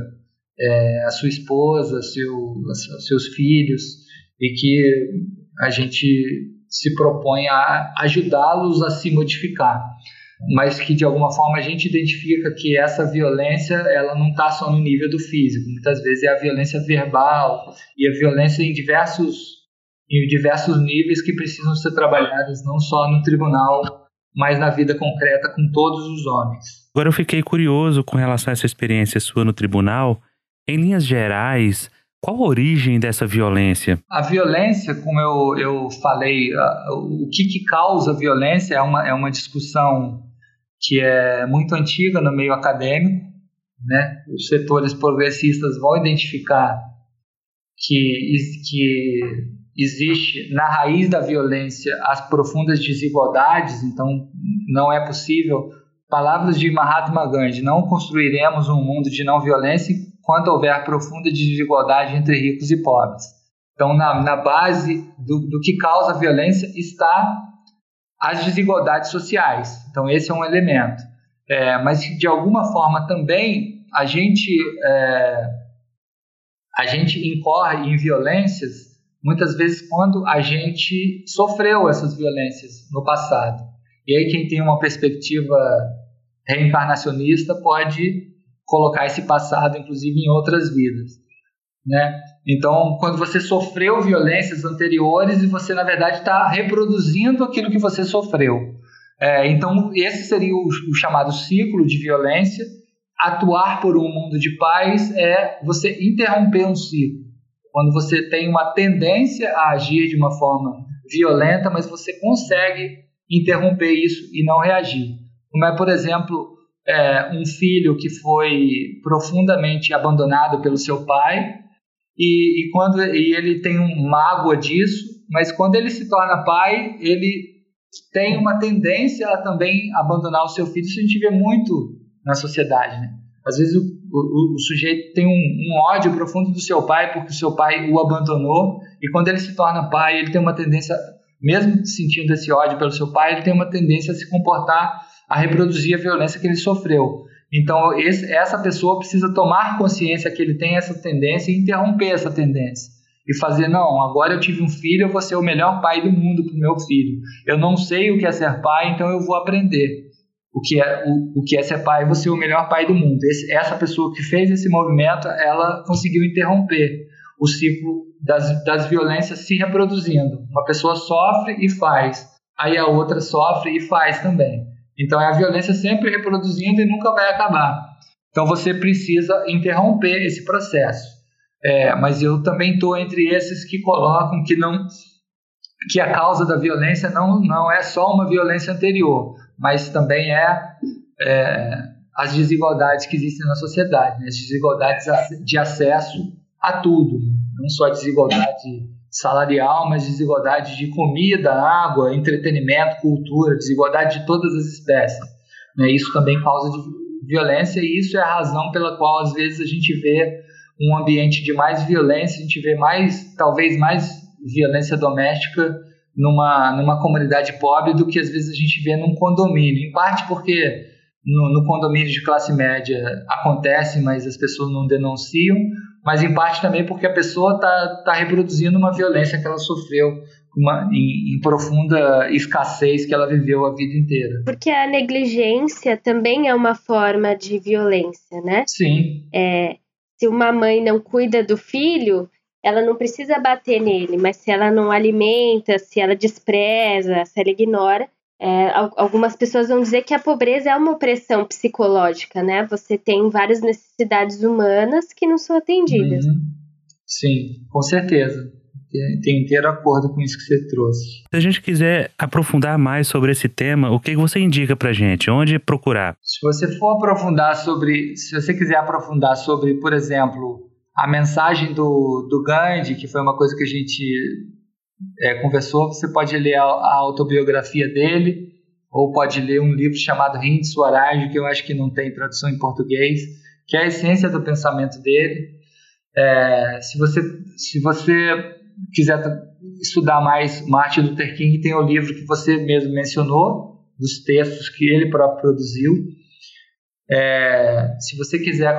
é, a sua esposa, seu, seus filhos e que a gente se propõe a ajudá-los a se modificar. Mas que de alguma forma a gente identifica que essa violência ela não está só no nível do físico, muitas vezes é a violência verbal e a violência em diversos em diversos níveis que precisam ser trabalhadas não só no tribunal, mas na vida concreta com todos os homens. Agora eu fiquei curioso com relação a essa experiência sua no tribunal. Em linhas gerais, qual a origem dessa violência? A violência, como eu, eu falei, o que, que causa violência é uma, é uma discussão que é muito antiga no meio acadêmico. Né? Os setores progressistas vão identificar que, que existe na raiz da violência as profundas desigualdades, então não é possível. Palavras de Mahatma Gandhi: não construiremos um mundo de não violência enquanto houver profunda desigualdade entre ricos e pobres. Então, na, na base do, do que causa violência está as desigualdades sociais. Então, esse é um elemento. É, mas, de alguma forma, também a gente, é, a gente incorre em violências muitas vezes quando a gente sofreu essas violências no passado. E aí, quem tem uma perspectiva reencarnacionista pode colocar esse passado, inclusive, em outras vidas. Né? Então, quando você sofreu violências anteriores e você, na verdade, está reproduzindo aquilo que você sofreu. É, então, esse seria o, o, chamado ciclo de violência. Atuar por um mundo de paz é você interromper um ciclo. Quando você tem uma tendência a agir de uma forma violenta, mas você consegue interromper isso e não reagir. Como é, por exemplo, é, um filho que foi profundamente abandonado pelo seu pai e, e quando e ele tem uma mágoa disso, mas quando ele se torna pai, ele tem uma tendência a também abandonar o seu filho. Isso a gente vê muito na sociedade, né? Às vezes o, o, o sujeito tem um, um, ódio profundo do seu pai porque o seu pai o abandonou e quando ele se torna pai, ele tem uma tendência, mesmo sentindo esse ódio pelo seu pai, ele tem uma tendência a se comportar, a reproduzir a violência que ele sofreu. Então, esse, essa pessoa precisa tomar consciência que ele tem essa tendência e interromper essa tendência. E fazer, não, agora eu tive um filho, eu vou ser o melhor pai do mundo para o meu filho. Eu não sei o que é ser pai, então eu vou aprender o que é, o, o que é ser pai, vou ser o melhor pai do mundo. Esse, essa pessoa que fez esse movimento, ela conseguiu interromper o ciclo das, das violências se reproduzindo. Uma pessoa sofre e faz, aí a outra sofre e faz também. Então é a violência sempre reproduzindo e nunca vai acabar. Então você precisa interromper esse processo. É, mas eu também estou entre esses que colocam que não que a causa da violência não, não é só uma violência anterior, mas também é, é as desigualdades que existem na sociedade, né? as desigualdades de acesso a tudo, né? não só a desigualdade salarial, mas desigualdade de comida, água, entretenimento, cultura, desigualdade de todas as espécies. Né? Isso também causa violência e isso é a razão pela qual às vezes a gente vê um ambiente de mais violência, a gente vê mais, talvez mais violência doméstica numa, numa comunidade pobre do que às vezes a gente vê num condomínio. Em parte porque no, no condomínio de classe média acontece, mas as pessoas não denunciam, mas em parte também porque a pessoa está tá reproduzindo uma violência que ela sofreu uma, em, em, profunda escassez que ela viveu a vida inteira. Porque a negligência também é uma forma de violência, né? Sim. É, se uma mãe não cuida do filho, ela não precisa bater nele, mas se ela não alimenta, se ela despreza, se ela ignora, é, algumas pessoas vão dizer que a pobreza é uma opressão psicológica, né? Você tem várias necessidades humanas que não são atendidas. Uhum. Sim, com certeza. Tenho inteiro acordo com isso que você trouxe. Se a gente quiser aprofundar mais sobre esse tema, o que você indica pra gente? Onde procurar? Se você for aprofundar sobre, se você quiser aprofundar sobre, por exemplo, a mensagem do, do Gandhi, que foi uma coisa que a gente é, conversou, você pode ler a, a, autobiografia dele, ou pode ler um livro chamado Hind Swaraj, que eu acho que não tem tradução em português, que é a essência do pensamento dele. É, se, você, se você quiser estudar mais Martin Luther King, tem o livro que você mesmo mencionou, dos textos que ele próprio produziu. É, se você quiser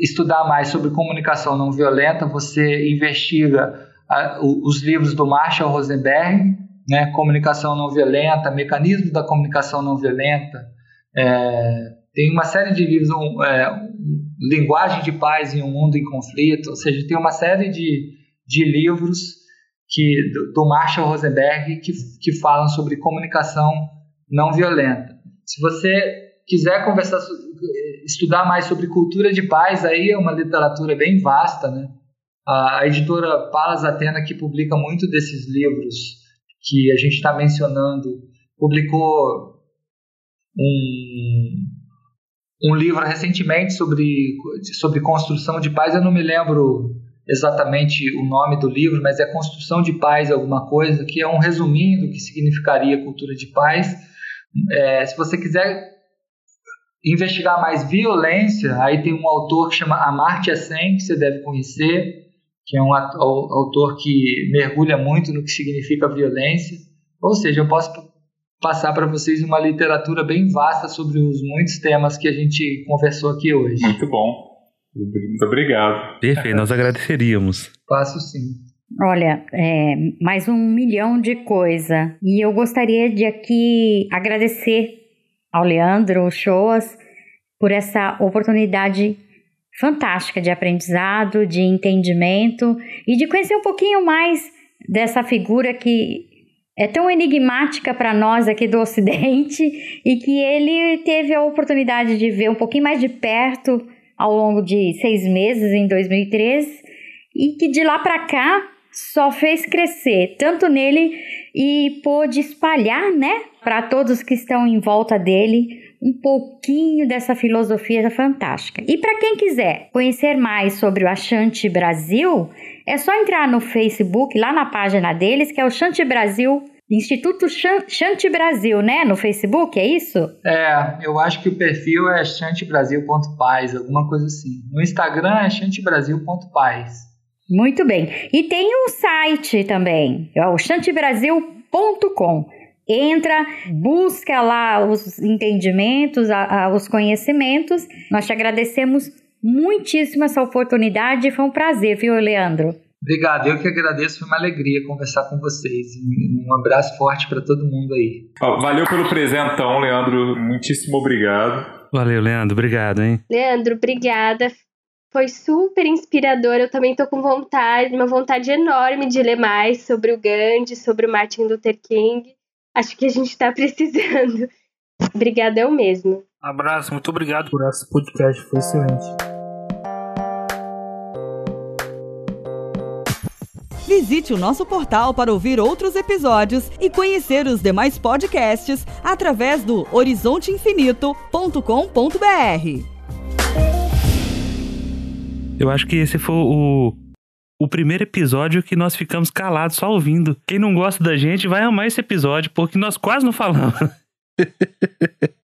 estudar mais sobre comunicação não violenta, você investiga a, os livros do Marshall Rosenberg, né, Comunicação Não Violenta, Mecanismo da Comunicação Não Violenta. É, tem uma série de livros, um, é, Linguagem de Paz em um Mundo em Conflito, ou seja, tem uma série de, de livros que, do, do Marshall Rosenberg que, que falam sobre comunicação não violenta. Se você quiser conversar, estudar mais sobre cultura de paz, aí é uma literatura bem vasta, né? A editora Palas Atena, que publica muito desses livros que a gente está mencionando, publicou um, um livro recentemente sobre, sobre construção de paz. Eu não me lembro exatamente o nome do livro, mas é Construção de Paz, alguma coisa, que é um resuminho do que significaria cultura de paz. É, se você quiser investigar mais violência, aí tem um autor que chama Amartya Sen, que você deve conhecer, que é um autor que mergulha muito no que significa violência. Ou seja, eu posso passar para vocês uma literatura bem vasta sobre os muitos temas que a gente conversou aqui hoje. Muito bom. Muito obrigado. Perfeito, nós agradeceríamos. Passo sim. Olha, é, mais um milhão de coisa. E eu gostaria de aqui agradecer ao Leandro Choas por essa oportunidade fantástica de aprendizado, de entendimento e de conhecer um pouquinho mais dessa figura que é tão enigmática para nós aqui do Ocidente e que ele teve a oportunidade de ver um pouquinho mais de perto ao longo de seis meses em 2013 e que de lá para cá só fez crescer tanto nele e pôde espalhar, né, para todos que estão em volta dele um pouquinho dessa filosofia fantástica. E para quem quiser conhecer mais sobre o Achante Brasil, é só entrar no Facebook, lá na página deles, que é o Chante Brasil Instituto Chante Brasil, né? No Facebook, é isso? É, eu acho que o perfil é chantebrasil.paz, alguma coisa assim. No Instagram é chantebrasil.paz. Muito bem. E tem um site também, é o chantebrasil.com entra, busca lá os entendimentos, a, a, os conhecimentos. Nós te agradecemos muitíssimo essa oportunidade. Foi um prazer, viu, Leandro? Obrigado, eu que agradeço, foi uma alegria conversar com vocês. Um abraço forte para todo mundo aí. Valeu pelo presentão, Leandro. Muitíssimo obrigado. Valeu, Leandro. Obrigado, hein? Leandro, obrigada. Foi super inspirador. Eu também tô com vontade, uma vontade enorme de ler mais sobre o Gandhi, sobre o Martin Luther King. Acho que a gente tá precisando. Obrigadão mesmo. Abraço, muito obrigado por esse podcast, foi excelente. Visite o nosso portal para ouvir outros episódios e conhecer os demais podcasts através do horizonteinfinito.com.br. Eu acho que esse foi o, o primeiro episódio que nós ficamos calados só ouvindo. Quem não gosta da gente vai amar esse episódio, porque nós quase não falamos.